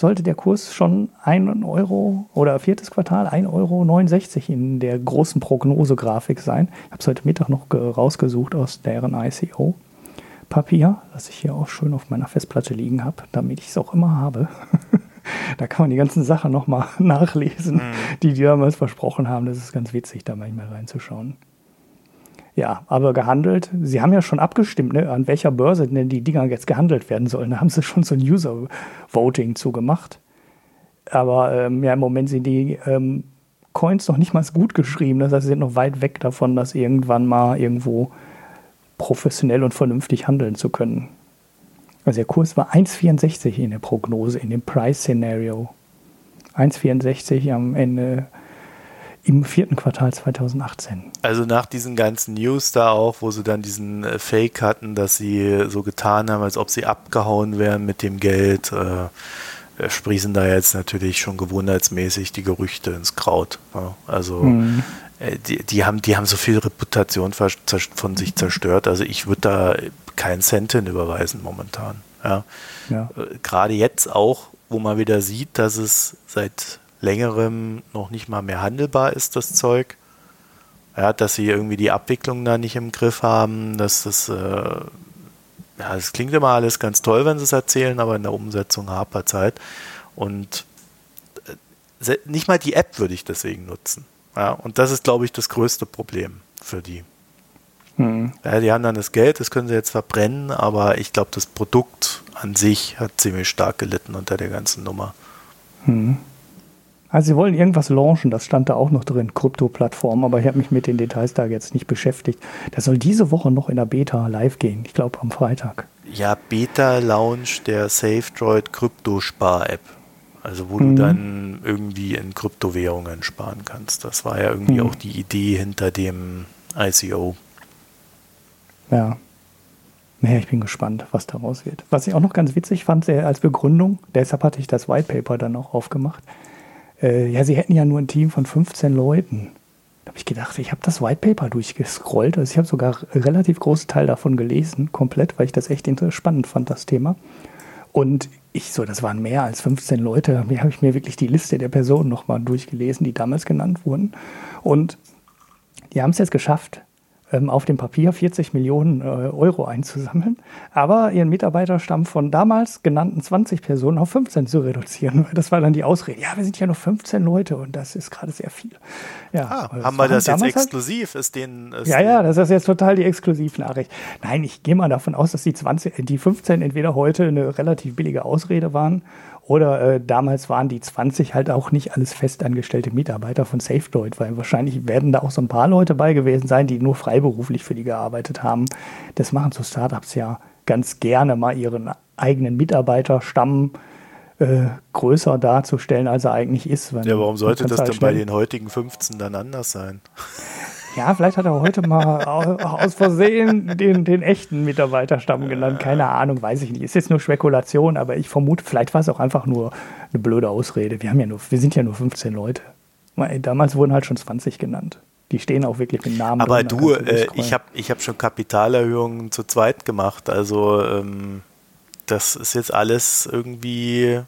sollte der Kurs schon 1 Euro oder viertes Quartal 1,69 Euro in der großen Prognosegrafik sein. Ich habe es heute Mittag noch rausgesucht aus deren ICO-Papier, das ich hier auch schön auf meiner Festplatte liegen habe, damit ich es auch immer habe. da kann man die ganzen Sachen nochmal nachlesen, mhm. die die damals versprochen haben. Das ist ganz witzig, da manchmal reinzuschauen. Ja, aber gehandelt, Sie haben ja schon abgestimmt, ne, an welcher Börse denn die Dinger jetzt gehandelt werden sollen. Da haben Sie schon so ein User-Voting zugemacht. Aber ähm, ja, im Moment sind die ähm, Coins noch nicht mal gut geschrieben. Das heißt, sie sind noch weit weg davon, das irgendwann mal irgendwo professionell und vernünftig handeln zu können. Also der Kurs war 1,64 in der Prognose, in dem Price-Szenario. 1,64 am Ende im vierten Quartal 2018. Also nach diesen ganzen News da auch, wo sie dann diesen äh, Fake hatten, dass sie so getan haben, als ob sie abgehauen wären mit dem Geld, äh, äh sprießen da jetzt natürlich schon gewohnheitsmäßig die Gerüchte ins Kraut. Ja? Also mhm. äh, die, die, haben, die haben so viel Reputation von sich zerstört. Also ich würde da keinen Cent hin überweisen momentan. Ja? ja. Äh, gerade jetzt auch, wo man wieder sieht, dass es seit längerem noch nicht mal mehr handelbar ist, das Zeug. Ja, dass sie irgendwie die Abwicklung da nicht im Griff haben, dass das, äh, ja, das klingt immer alles ganz toll, wenn sie es erzählen, aber in der Umsetzung hapert es halt. Und äh, nicht mal die App würde ich deswegen nutzen. Ja, und das ist, glaube ich, das größte Problem für die. Mhm. Ja, die haben dann das Geld, das können sie jetzt verbrennen, aber ich glaube, das Produkt an sich hat ziemlich stark gelitten unter der ganzen Nummer. Mhm. Also sie wollen irgendwas launchen, das stand da auch noch drin, Krypto-Plattform, aber ich habe mich mit den Details da jetzt nicht beschäftigt. Das soll diese Woche noch in der Beta live gehen, ich glaube am Freitag. Ja, Beta-Launch der SafeDroid Krypto-Spar-App. Also wo mhm. du dann irgendwie in Kryptowährungen sparen kannst. Das war ja irgendwie mhm. auch die Idee hinter dem ICO. Ja. Naja, ich bin gespannt, was daraus wird. Was ich auch noch ganz witzig fand, als Begründung, deshalb hatte ich das White Paper dann auch aufgemacht, äh, ja, sie hätten ja nur ein Team von 15 Leuten. Da habe ich gedacht, ich habe das White Paper durchgescrollt. Also ich habe sogar einen relativ großen Teil davon gelesen, komplett, weil ich das echt spannend fand, das Thema. Und ich so, das waren mehr als 15 Leute. Mir habe ich mir wirklich die Liste der Personen nochmal durchgelesen, die damals genannt wurden. Und die haben es jetzt geschafft, auf dem Papier 40 Millionen äh, Euro einzusammeln, aber ihren Mitarbeiterstamm von damals genannten 20 Personen auf 15 zu reduzieren. Das war dann die Ausrede. Ja, wir sind ja nur 15 Leute und das ist gerade sehr viel. Ja, ah, haben wir das jetzt halt exklusiv? Halt, ist denen, ist ja, ja, das ist jetzt total die Exklusivnachricht. Nein, ich gehe mal davon aus, dass die 20, die 15 entweder heute eine relativ billige Ausrede waren oder äh, damals waren die 20 halt auch nicht alles festangestellte Mitarbeiter von SafeDroid, weil wahrscheinlich werden da auch so ein paar Leute bei gewesen sein, die nur freiberuflich für die gearbeitet haben. Das machen so Startups ja ganz gerne mal ihren eigenen Mitarbeiterstamm äh, größer darzustellen, als er eigentlich ist. ja, warum sollte das halt denn bei den heutigen 15 dann anders sein? Ja, vielleicht hat er heute mal aus Versehen den, den echten Mitarbeiterstamm genannt. Keine Ahnung, weiß ich nicht. Ist jetzt nur Spekulation, aber ich vermute, vielleicht war es auch einfach nur eine blöde Ausrede. Wir, haben ja nur, wir sind ja nur 15 Leute. Damals wurden halt schon 20 genannt. Die stehen auch wirklich mit Namen. Aber drin, du, äh, ich habe ich hab schon Kapitalerhöhungen zu zweit gemacht. Also ähm, das ist jetzt alles irgendwie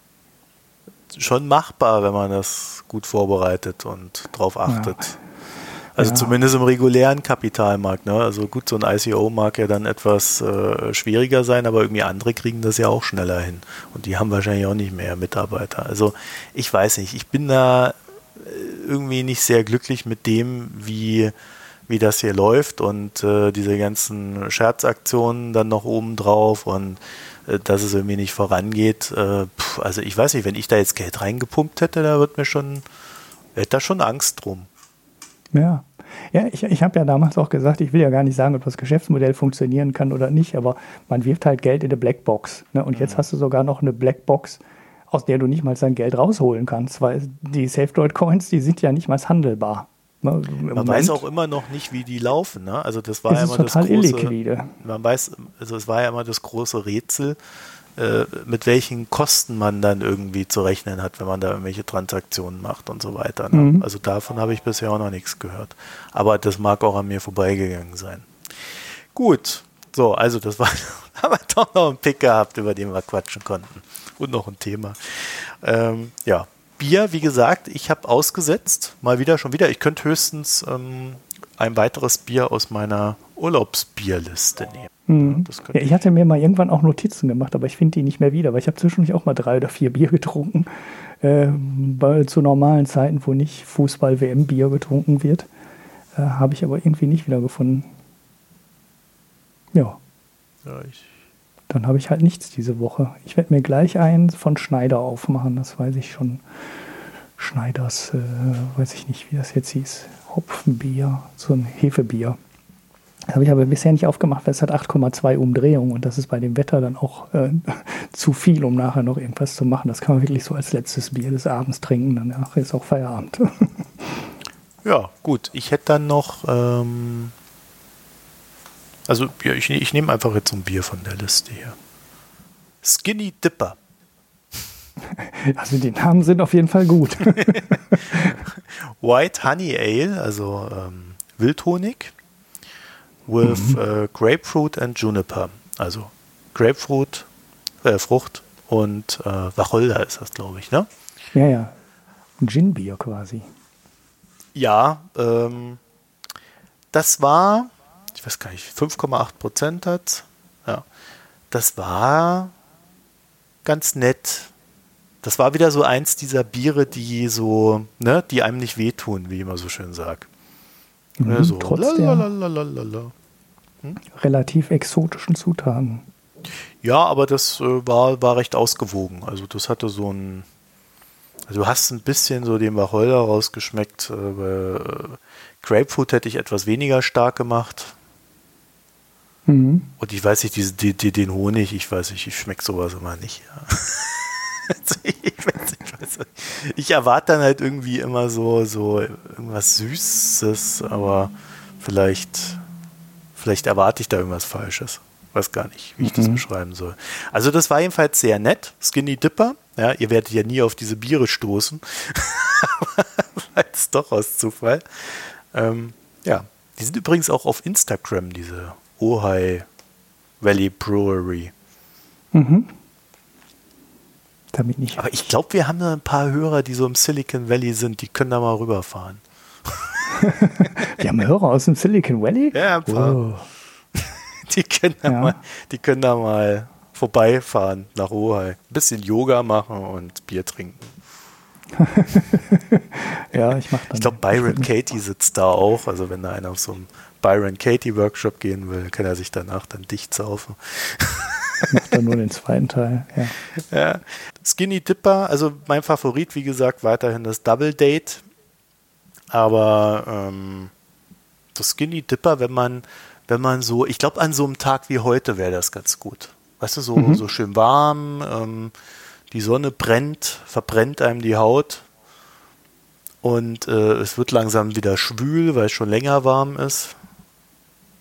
schon machbar, wenn man das gut vorbereitet und drauf achtet. Ja. Also ja. zumindest im regulären Kapitalmarkt. Ne? Also gut, so ein ICO mag ja dann etwas äh, schwieriger sein, aber irgendwie andere kriegen das ja auch schneller hin. Und die haben wahrscheinlich auch nicht mehr Mitarbeiter. Also ich weiß nicht, ich bin da äh, irgendwie nicht sehr glücklich mit dem, wie, wie das hier läuft und äh, diese ganzen Scherzaktionen dann noch oben drauf und äh, dass es irgendwie nicht vorangeht. Äh, pff, also ich weiß nicht, wenn ich da jetzt Geld reingepumpt hätte, da wird mir schon, hätte da schon Angst drum. Ja. Ja, ich, ich habe ja damals auch gesagt, ich will ja gar nicht sagen, ob das Geschäftsmodell funktionieren kann oder nicht, aber man wirft halt Geld in eine Blackbox. Ne? Und mhm. jetzt hast du sogar noch eine Blackbox, aus der du nicht mal dein Geld rausholen kannst, weil die SafeDroid-Coins, die sind ja nicht mal handelbar. Ne? Man Moment, weiß auch immer noch nicht, wie die laufen. Ne? Also das war ja immer das große, illiquide. Man weiß, also es war ja immer das große Rätsel, äh, mit welchen Kosten man dann irgendwie zu rechnen hat, wenn man da irgendwelche Transaktionen macht und so weiter. Ne? Mhm. Also davon habe ich bisher auch noch nichts gehört. Aber das mag auch an mir vorbeigegangen sein. Gut, so, also das war, haben wir doch noch einen Pick gehabt, über den wir quatschen konnten. Und noch ein Thema. Ähm, ja, Bier, wie gesagt, ich habe ausgesetzt, mal wieder, schon wieder. Ich könnte höchstens ähm, ein weiteres Bier aus meiner Urlaubsbierliste nehmen. Mhm. Ja, ich hatte mir mal irgendwann auch Notizen gemacht, aber ich finde die nicht mehr wieder, weil ich habe zwischendurch auch mal drei oder vier Bier getrunken. Äh, weil zu normalen Zeiten, wo nicht Fußball-WM-Bier getrunken wird, äh, habe ich aber irgendwie nicht wiedergefunden. Ja. ja Dann habe ich halt nichts diese Woche. Ich werde mir gleich eins von Schneider aufmachen, das weiß ich schon. Schneiders, äh, weiß ich nicht, wie das jetzt hieß. Hopfenbier, so ein Hefebier. Das habe ich aber bisher nicht aufgemacht, weil es hat 8,2 Umdrehungen und das ist bei dem Wetter dann auch äh, zu viel, um nachher noch irgendwas zu machen. Das kann man wirklich so als letztes Bier des Abends trinken, danach ist auch Feierabend. ja, gut. Ich hätte dann noch, ähm, also ja, ich, ich nehme einfach jetzt so ein Bier von der Liste hier. Skinny Dipper. Also die Namen sind auf jeden Fall gut. White Honey Ale, also ähm, Wildhonig with mhm. uh, Grapefruit and Juniper. Also Grapefruit, äh, Frucht und äh, Wacholder ist das, glaube ich, ne? Ja, ja. Gin-Bier quasi. Ja, ähm, das war, ich weiß gar nicht, 5,8 Prozent hat. Ja, das war ganz nett. Das war wieder so eins dieser Biere, die so, ne, die einem nicht wehtun, wie ich immer so schön sagt. Mhm, so trotz der hm? relativ exotischen Zutaten. Ja, aber das äh, war, war recht ausgewogen. Also das hatte so ein, also du hast ein bisschen so den Wacholder rausgeschmeckt. Äh, äh, Grapefruit hätte ich etwas weniger stark gemacht. Mhm. Und ich weiß nicht, diese, die, die, den Honig, ich weiß nicht, ich schmecke sowas immer nicht. Ja. ich, erwarte dann halt irgendwie immer so, so irgendwas Süßes, aber vielleicht, vielleicht erwarte ich da irgendwas Falsches. Weiß gar nicht, wie ich mhm. das beschreiben soll. Also das war jedenfalls sehr nett. Skinny Dipper. Ja, ihr werdet ja nie auf diese Biere stoßen. Als doch aus Zufall. Ähm, ja, die sind übrigens auch auf Instagram, diese Ojai Valley Brewery. Mhm. Damit nicht. Aber ich glaube, wir haben da ein paar Hörer, die so im Silicon Valley sind, die können da mal rüberfahren. wir haben Hörer aus dem Silicon Valley? Ja, ein paar. Oh. Die, können da ja. mal, die können da mal vorbeifahren nach Ohai. Ein bisschen Yoga machen und Bier trinken. ja, ich mache Ich glaube, Byron Katie sitzt da auch. Also wenn da einer auf so einem Byron Katie Workshop gehen will, kann er sich danach dann dicht saufen. Macht er nur den zweiten Teil, ja. ja. Skinny Dipper, also mein Favorit, wie gesagt, weiterhin das Double Date. Aber ähm, das Skinny Dipper, wenn man, wenn man so, ich glaube, an so einem Tag wie heute wäre das ganz gut. Weißt du, so, mhm. so schön warm, ähm, die Sonne brennt, verbrennt einem die Haut und äh, es wird langsam wieder schwül, weil es schon länger warm ist.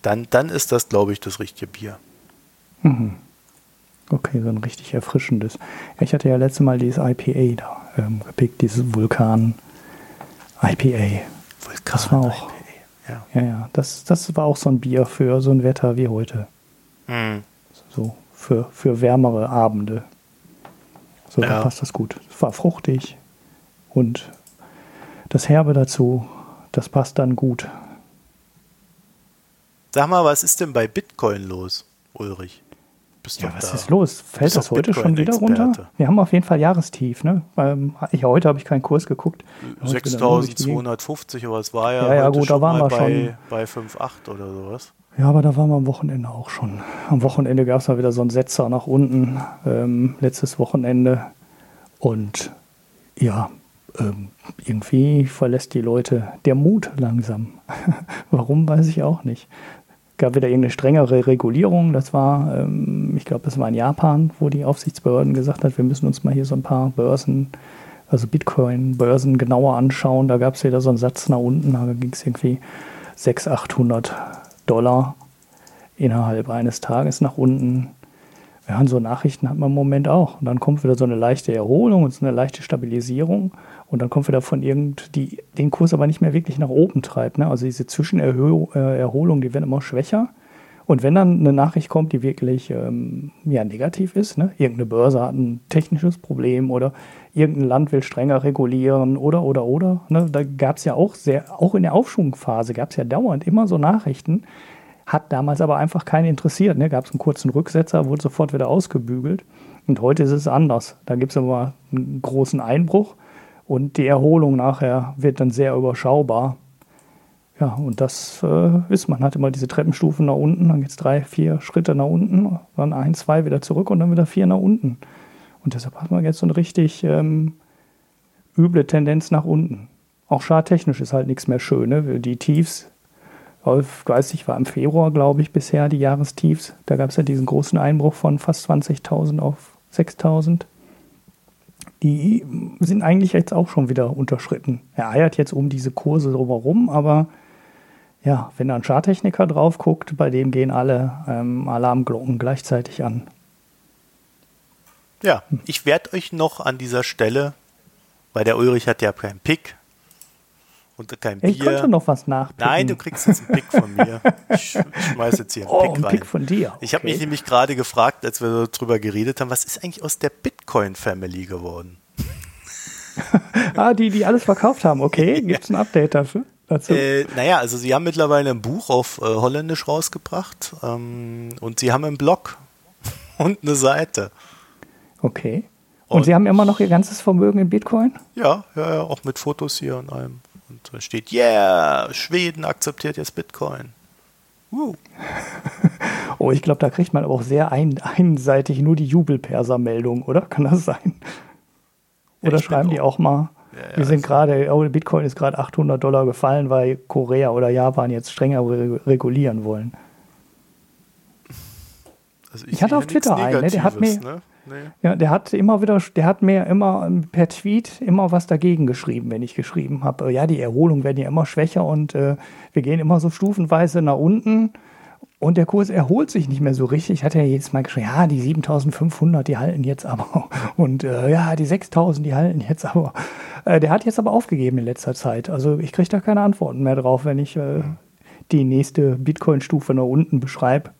Dann, dann ist das, glaube ich, das richtige Bier. Mhm. Okay, so ein richtig erfrischendes. Ich hatte ja letztes Mal dieses IPA da ähm, gepickt, dieses Vulkan IPA. Vulkan das war auch. IPA, ja. ja, ja. Das, das war auch so ein Bier für so ein Wetter wie heute. Mhm. So für, für wärmere Abende. So, ja. da passt das gut. Es war fruchtig und das Herbe dazu, das passt dann gut. Sag mal, was ist denn bei Bitcoin los, Ulrich? Bist ja, was da. ist los? Fällt das heute schon wieder runter? Wir haben auf jeden Fall Jahrestief. Ne? Ähm, ich, heute habe ich keinen Kurs geguckt. 6250, aber es war ja, ja, ja gut, da waren wir bei. Bei 5,8 oder sowas. Ja, aber da waren wir am Wochenende auch schon. Am Wochenende gab es mal wieder so einen Setzer nach unten, ähm, letztes Wochenende. Und ja, ähm, irgendwie verlässt die Leute der Mut langsam. Warum, weiß ich auch nicht gab wieder irgendeine strengere Regulierung. Das war, ähm, ich glaube, das war in Japan, wo die Aufsichtsbehörden gesagt hat, wir müssen uns mal hier so ein paar Börsen, also Bitcoin-Börsen genauer anschauen. Da gab es wieder so einen Satz nach unten, da ging es irgendwie 600, 800 Dollar innerhalb eines Tages nach unten. Ja, und so Nachrichten hat man im Moment auch. Und dann kommt wieder so eine leichte Erholung und so eine leichte Stabilisierung. Und dann kommt wieder von irgend, die den Kurs aber nicht mehr wirklich nach oben treibt. Ne? Also diese Zwischenerholung, die werden immer schwächer. Und wenn dann eine Nachricht kommt, die wirklich ähm, ja, negativ ist, ne? irgendeine Börse hat ein technisches Problem oder irgendein Land will strenger regulieren oder, oder, oder, ne? da gab es ja auch sehr, auch in der Aufschwungphase gab es ja dauernd immer so Nachrichten, hat damals aber einfach keinen interessiert. Ne? Gab es einen kurzen Rücksetzer, wurde sofort wieder ausgebügelt. Und heute ist es anders. Da gibt es aber einen großen Einbruch und die Erholung nachher wird dann sehr überschaubar. Ja, und das äh, ist, man hat immer diese Treppenstufen nach unten, dann geht es drei, vier Schritte nach unten, dann ein, zwei wieder zurück und dann wieder vier nach unten. Und deshalb hat man jetzt so eine richtig ähm, üble Tendenz nach unten. Auch charttechnisch ist halt nichts mehr schön. Ne? Die Tiefs, weiß nicht, war im Februar, glaube ich, bisher die Jahrestiefs. Da gab es ja diesen großen Einbruch von fast 20.000 auf 6.000 die sind eigentlich jetzt auch schon wieder unterschritten. Er eiert jetzt um diese Kurse drumherum, aber ja, wenn da ein Charttechniker drauf guckt, bei dem gehen alle ähm, Alarmglocken gleichzeitig an. Ja, ich werde euch noch an dieser Stelle, weil der Ulrich hat ja keinen Pick, und kein Bier. Ich konnte noch was nachpicken. Nein, du kriegst jetzt einen Pick von mir. Ich schmeiß jetzt hier einen oh, Pick ein rein. Pick von dir. Okay. Ich habe mich nämlich gerade gefragt, als wir darüber geredet haben, was ist eigentlich aus der Bitcoin-Family geworden? ah, die, die alles verkauft haben. Okay, gibt es ein Update dafür? Dazu? Äh, naja, also sie haben mittlerweile ein Buch auf äh, Holländisch rausgebracht ähm, und sie haben einen Blog und eine Seite. Okay. Und, und, Sie haben immer noch Ihr ganzes Vermögen in Bitcoin? Ja, ja, ja, auch mit Fotos hier und allem. Und da steht, yeah, Schweden akzeptiert jetzt Bitcoin. Uh. oh, ich glaube, da kriegt man aber auch sehr ein, einseitig nur die Jubelperser-Meldung, oder? Kann das sein? Oder ja, schreiben die auch mal, ja, ja, wir sind also gerade, oh, Bitcoin ist gerade 800 Dollar gefallen, weil Korea oder Japan jetzt strenger regulieren wollen. Also ich, ich hatte auf Twitter einen, ne, der hat mir, ne? Nee. Ja, der hat immer wieder, der hat mir immer per Tweet immer was dagegen geschrieben, wenn ich geschrieben habe, ja, die Erholung werden ja immer schwächer und äh, wir gehen immer so stufenweise nach unten und der Kurs erholt sich nicht mehr so richtig. Hat er jedes Mal geschrieben, ja, die 7500, die halten jetzt aber und äh, ja, die 6000, die halten jetzt aber. Äh, der hat jetzt aber aufgegeben in letzter Zeit. Also ich kriege da keine Antworten mehr drauf, wenn ich äh, die nächste Bitcoin-Stufe nach unten beschreibe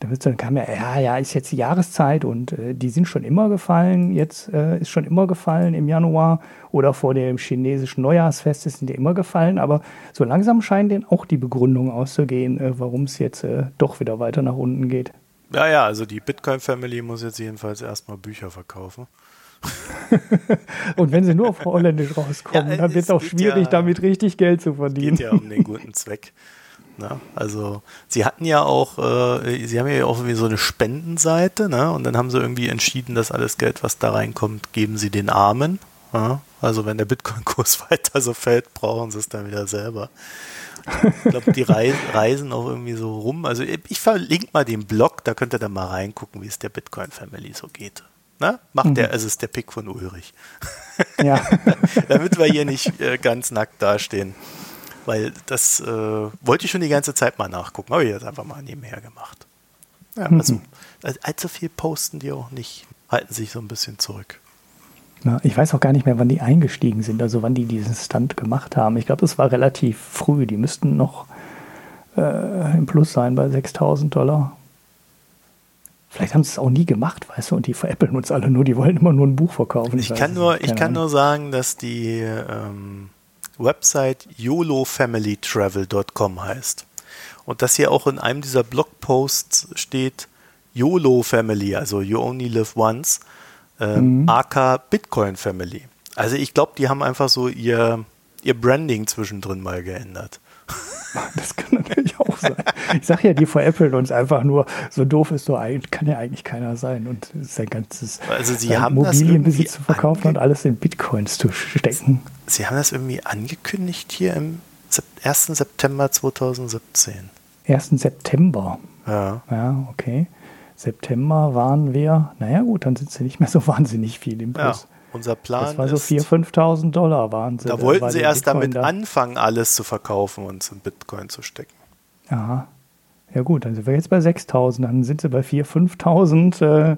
dann kam ja, ja, ja, ist jetzt die Jahreszeit und äh, die sind schon immer gefallen, jetzt äh, ist schon immer gefallen im Januar oder vor dem chinesischen Neujahrsfest sind die immer gefallen, aber so langsam scheinen denen auch die Begründungen auszugehen, äh, warum es jetzt äh, doch wieder weiter nach unten geht. Ja, ja, also die Bitcoin Family muss jetzt jedenfalls erstmal Bücher verkaufen. und wenn sie nur auf Holländisch rauskommen, ja, dann wird es auch schwierig, ja, damit richtig Geld zu verdienen. Geht ja um den guten Zweck. Ne? Also sie hatten ja auch, äh, sie haben ja auch irgendwie so eine Spendenseite, ne? Und dann haben sie irgendwie entschieden, dass alles Geld, was da reinkommt, geben sie den Armen. Ja? Also wenn der Bitcoin-Kurs weiter so fällt, brauchen sie es dann wieder selber. Ich glaube, die reisen auch irgendwie so rum. Also ich verlinke mal den Blog, da könnt ihr dann mal reingucken, wie es der Bitcoin Family so geht. Na? Macht mhm. der, also ist der Pick von Ulrich. Ja. Damit wir hier nicht äh, ganz nackt dastehen. Weil das äh, wollte ich schon die ganze Zeit mal nachgucken, habe ich jetzt einfach mal nebenher gemacht. Ja, mhm. also, also allzu viel posten die auch nicht, halten sich so ein bisschen zurück. Ja, ich weiß auch gar nicht mehr, wann die eingestiegen sind, also wann die diesen Stand gemacht haben. Ich glaube, das war relativ früh. Die müssten noch äh, im Plus sein bei 6000 Dollar. Vielleicht haben sie es auch nie gemacht, weißt du, und die veräppeln uns alle nur, die wollen immer nur ein Buch verkaufen. Ich, ich kann, nur, ich kann nur sagen, dass die ähm, Website yolofamilytravel.com heißt. Und dass hier auch in einem dieser Blogposts steht YOLO Family, also You Only Live Once, ähm, mhm. AK Bitcoin Family. Also ich glaube, die haben einfach so ihr, ihr Branding zwischendrin mal geändert. Das kann natürlich auch sein. Ich sage ja, die veräppeln uns einfach nur, so doof ist so kann ja eigentlich keiner sein und sein ganzes also sie haben Immobilienbesitz zu verkaufen und alles in Bitcoins zu stecken. Sie haben das irgendwie angekündigt hier im 1. September 2017. 1. September? Ja. Ja, okay. September waren wir, naja gut, dann sind sie nicht mehr so wahnsinnig viel im Plus. Unser Plan Das war so 4.000, 5.000 Dollar waren sie. Da wollten sie erst Bitcoin damit da. anfangen, alles zu verkaufen und in Bitcoin zu stecken. Aha. Ja gut, dann sind wir jetzt bei 6.000, dann sind sie bei 4.000, 5.000. Äh,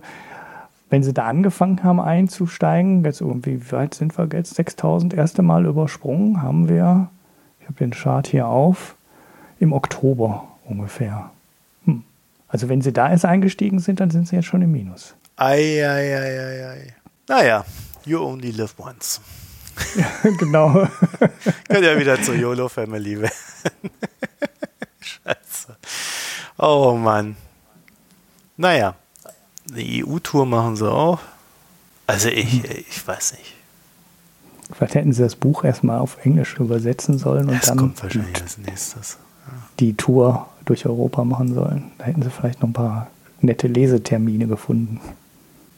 wenn sie da angefangen haben einzusteigen, jetzt irgendwie, wie weit sind wir jetzt? 6.000 erste Mal übersprungen haben wir, ich habe den Chart hier auf, im Oktober ungefähr. Hm. Also wenn sie da erst eingestiegen sind, dann sind sie jetzt schon im Minus. Ei, ei, ei, ei, ei. Naja, You only live once. Ja, genau. Könnt ja wieder zur YOLO-Family werden. Scheiße. Oh Mann. Naja, die EU-Tour machen sie auch. Also ich, ich weiß nicht. Vielleicht hätten sie das Buch erstmal auf Englisch übersetzen sollen und das dann kommt wahrscheinlich als nächstes. Ja. die Tour durch Europa machen sollen. Da hätten sie vielleicht noch ein paar nette Lesetermine gefunden.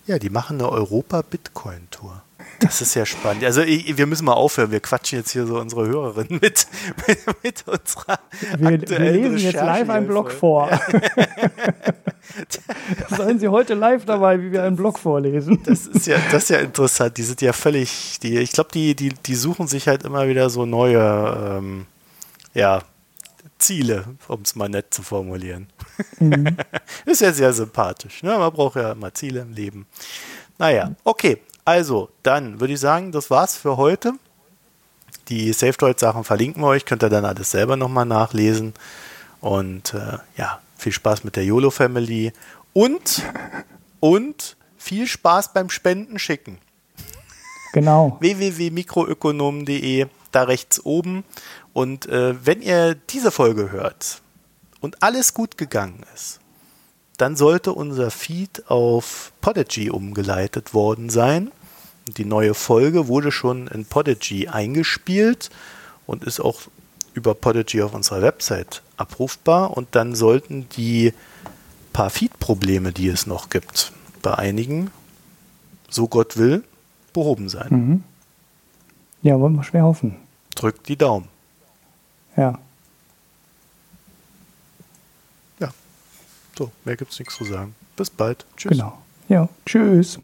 Ja, die machen eine Europa-Bitcoin-Tour. Das ist ja spannend. Also wir müssen mal aufhören. Wir quatschen jetzt hier so unsere Hörerinnen mit, mit, mit unserer wir, wir lesen jetzt live einen Blog vor. Ja. Seien Sie heute live dabei, wie wir einen Blog vorlesen. Das ist ja, das ist ja interessant. Die sind ja völlig, die, ich glaube, die, die, die suchen sich halt immer wieder so neue, ähm, ja, Ziele, um es mal nett zu formulieren. Mhm. ist ja sehr sympathisch. Ne? Man braucht ja immer Ziele im Leben. Naja, okay. Also, dann würde ich sagen, das war's für heute. Die SafeDroid-Sachen verlinken wir euch, könnt ihr dann alles selber nochmal nachlesen. Und äh, ja, viel Spaß mit der YOLO-Family und, und viel Spaß beim Spenden schicken. Genau. www.mikroökonomen.de, da rechts oben. Und äh, wenn ihr diese Folge hört und alles gut gegangen ist, dann sollte unser Feed auf Podigy umgeleitet worden sein. Die neue Folge wurde schon in Podigy eingespielt und ist auch über Podigy auf unserer Website abrufbar. Und dann sollten die paar Feed-Probleme, die es noch gibt, bei einigen, so Gott will, behoben sein. Mhm. Ja, wollen wir schwer hoffen. Drückt die Daumen. Ja. Ja. So, mehr gibt es nichts zu sagen. Bis bald. Tschüss. Genau. Ja, tschüss.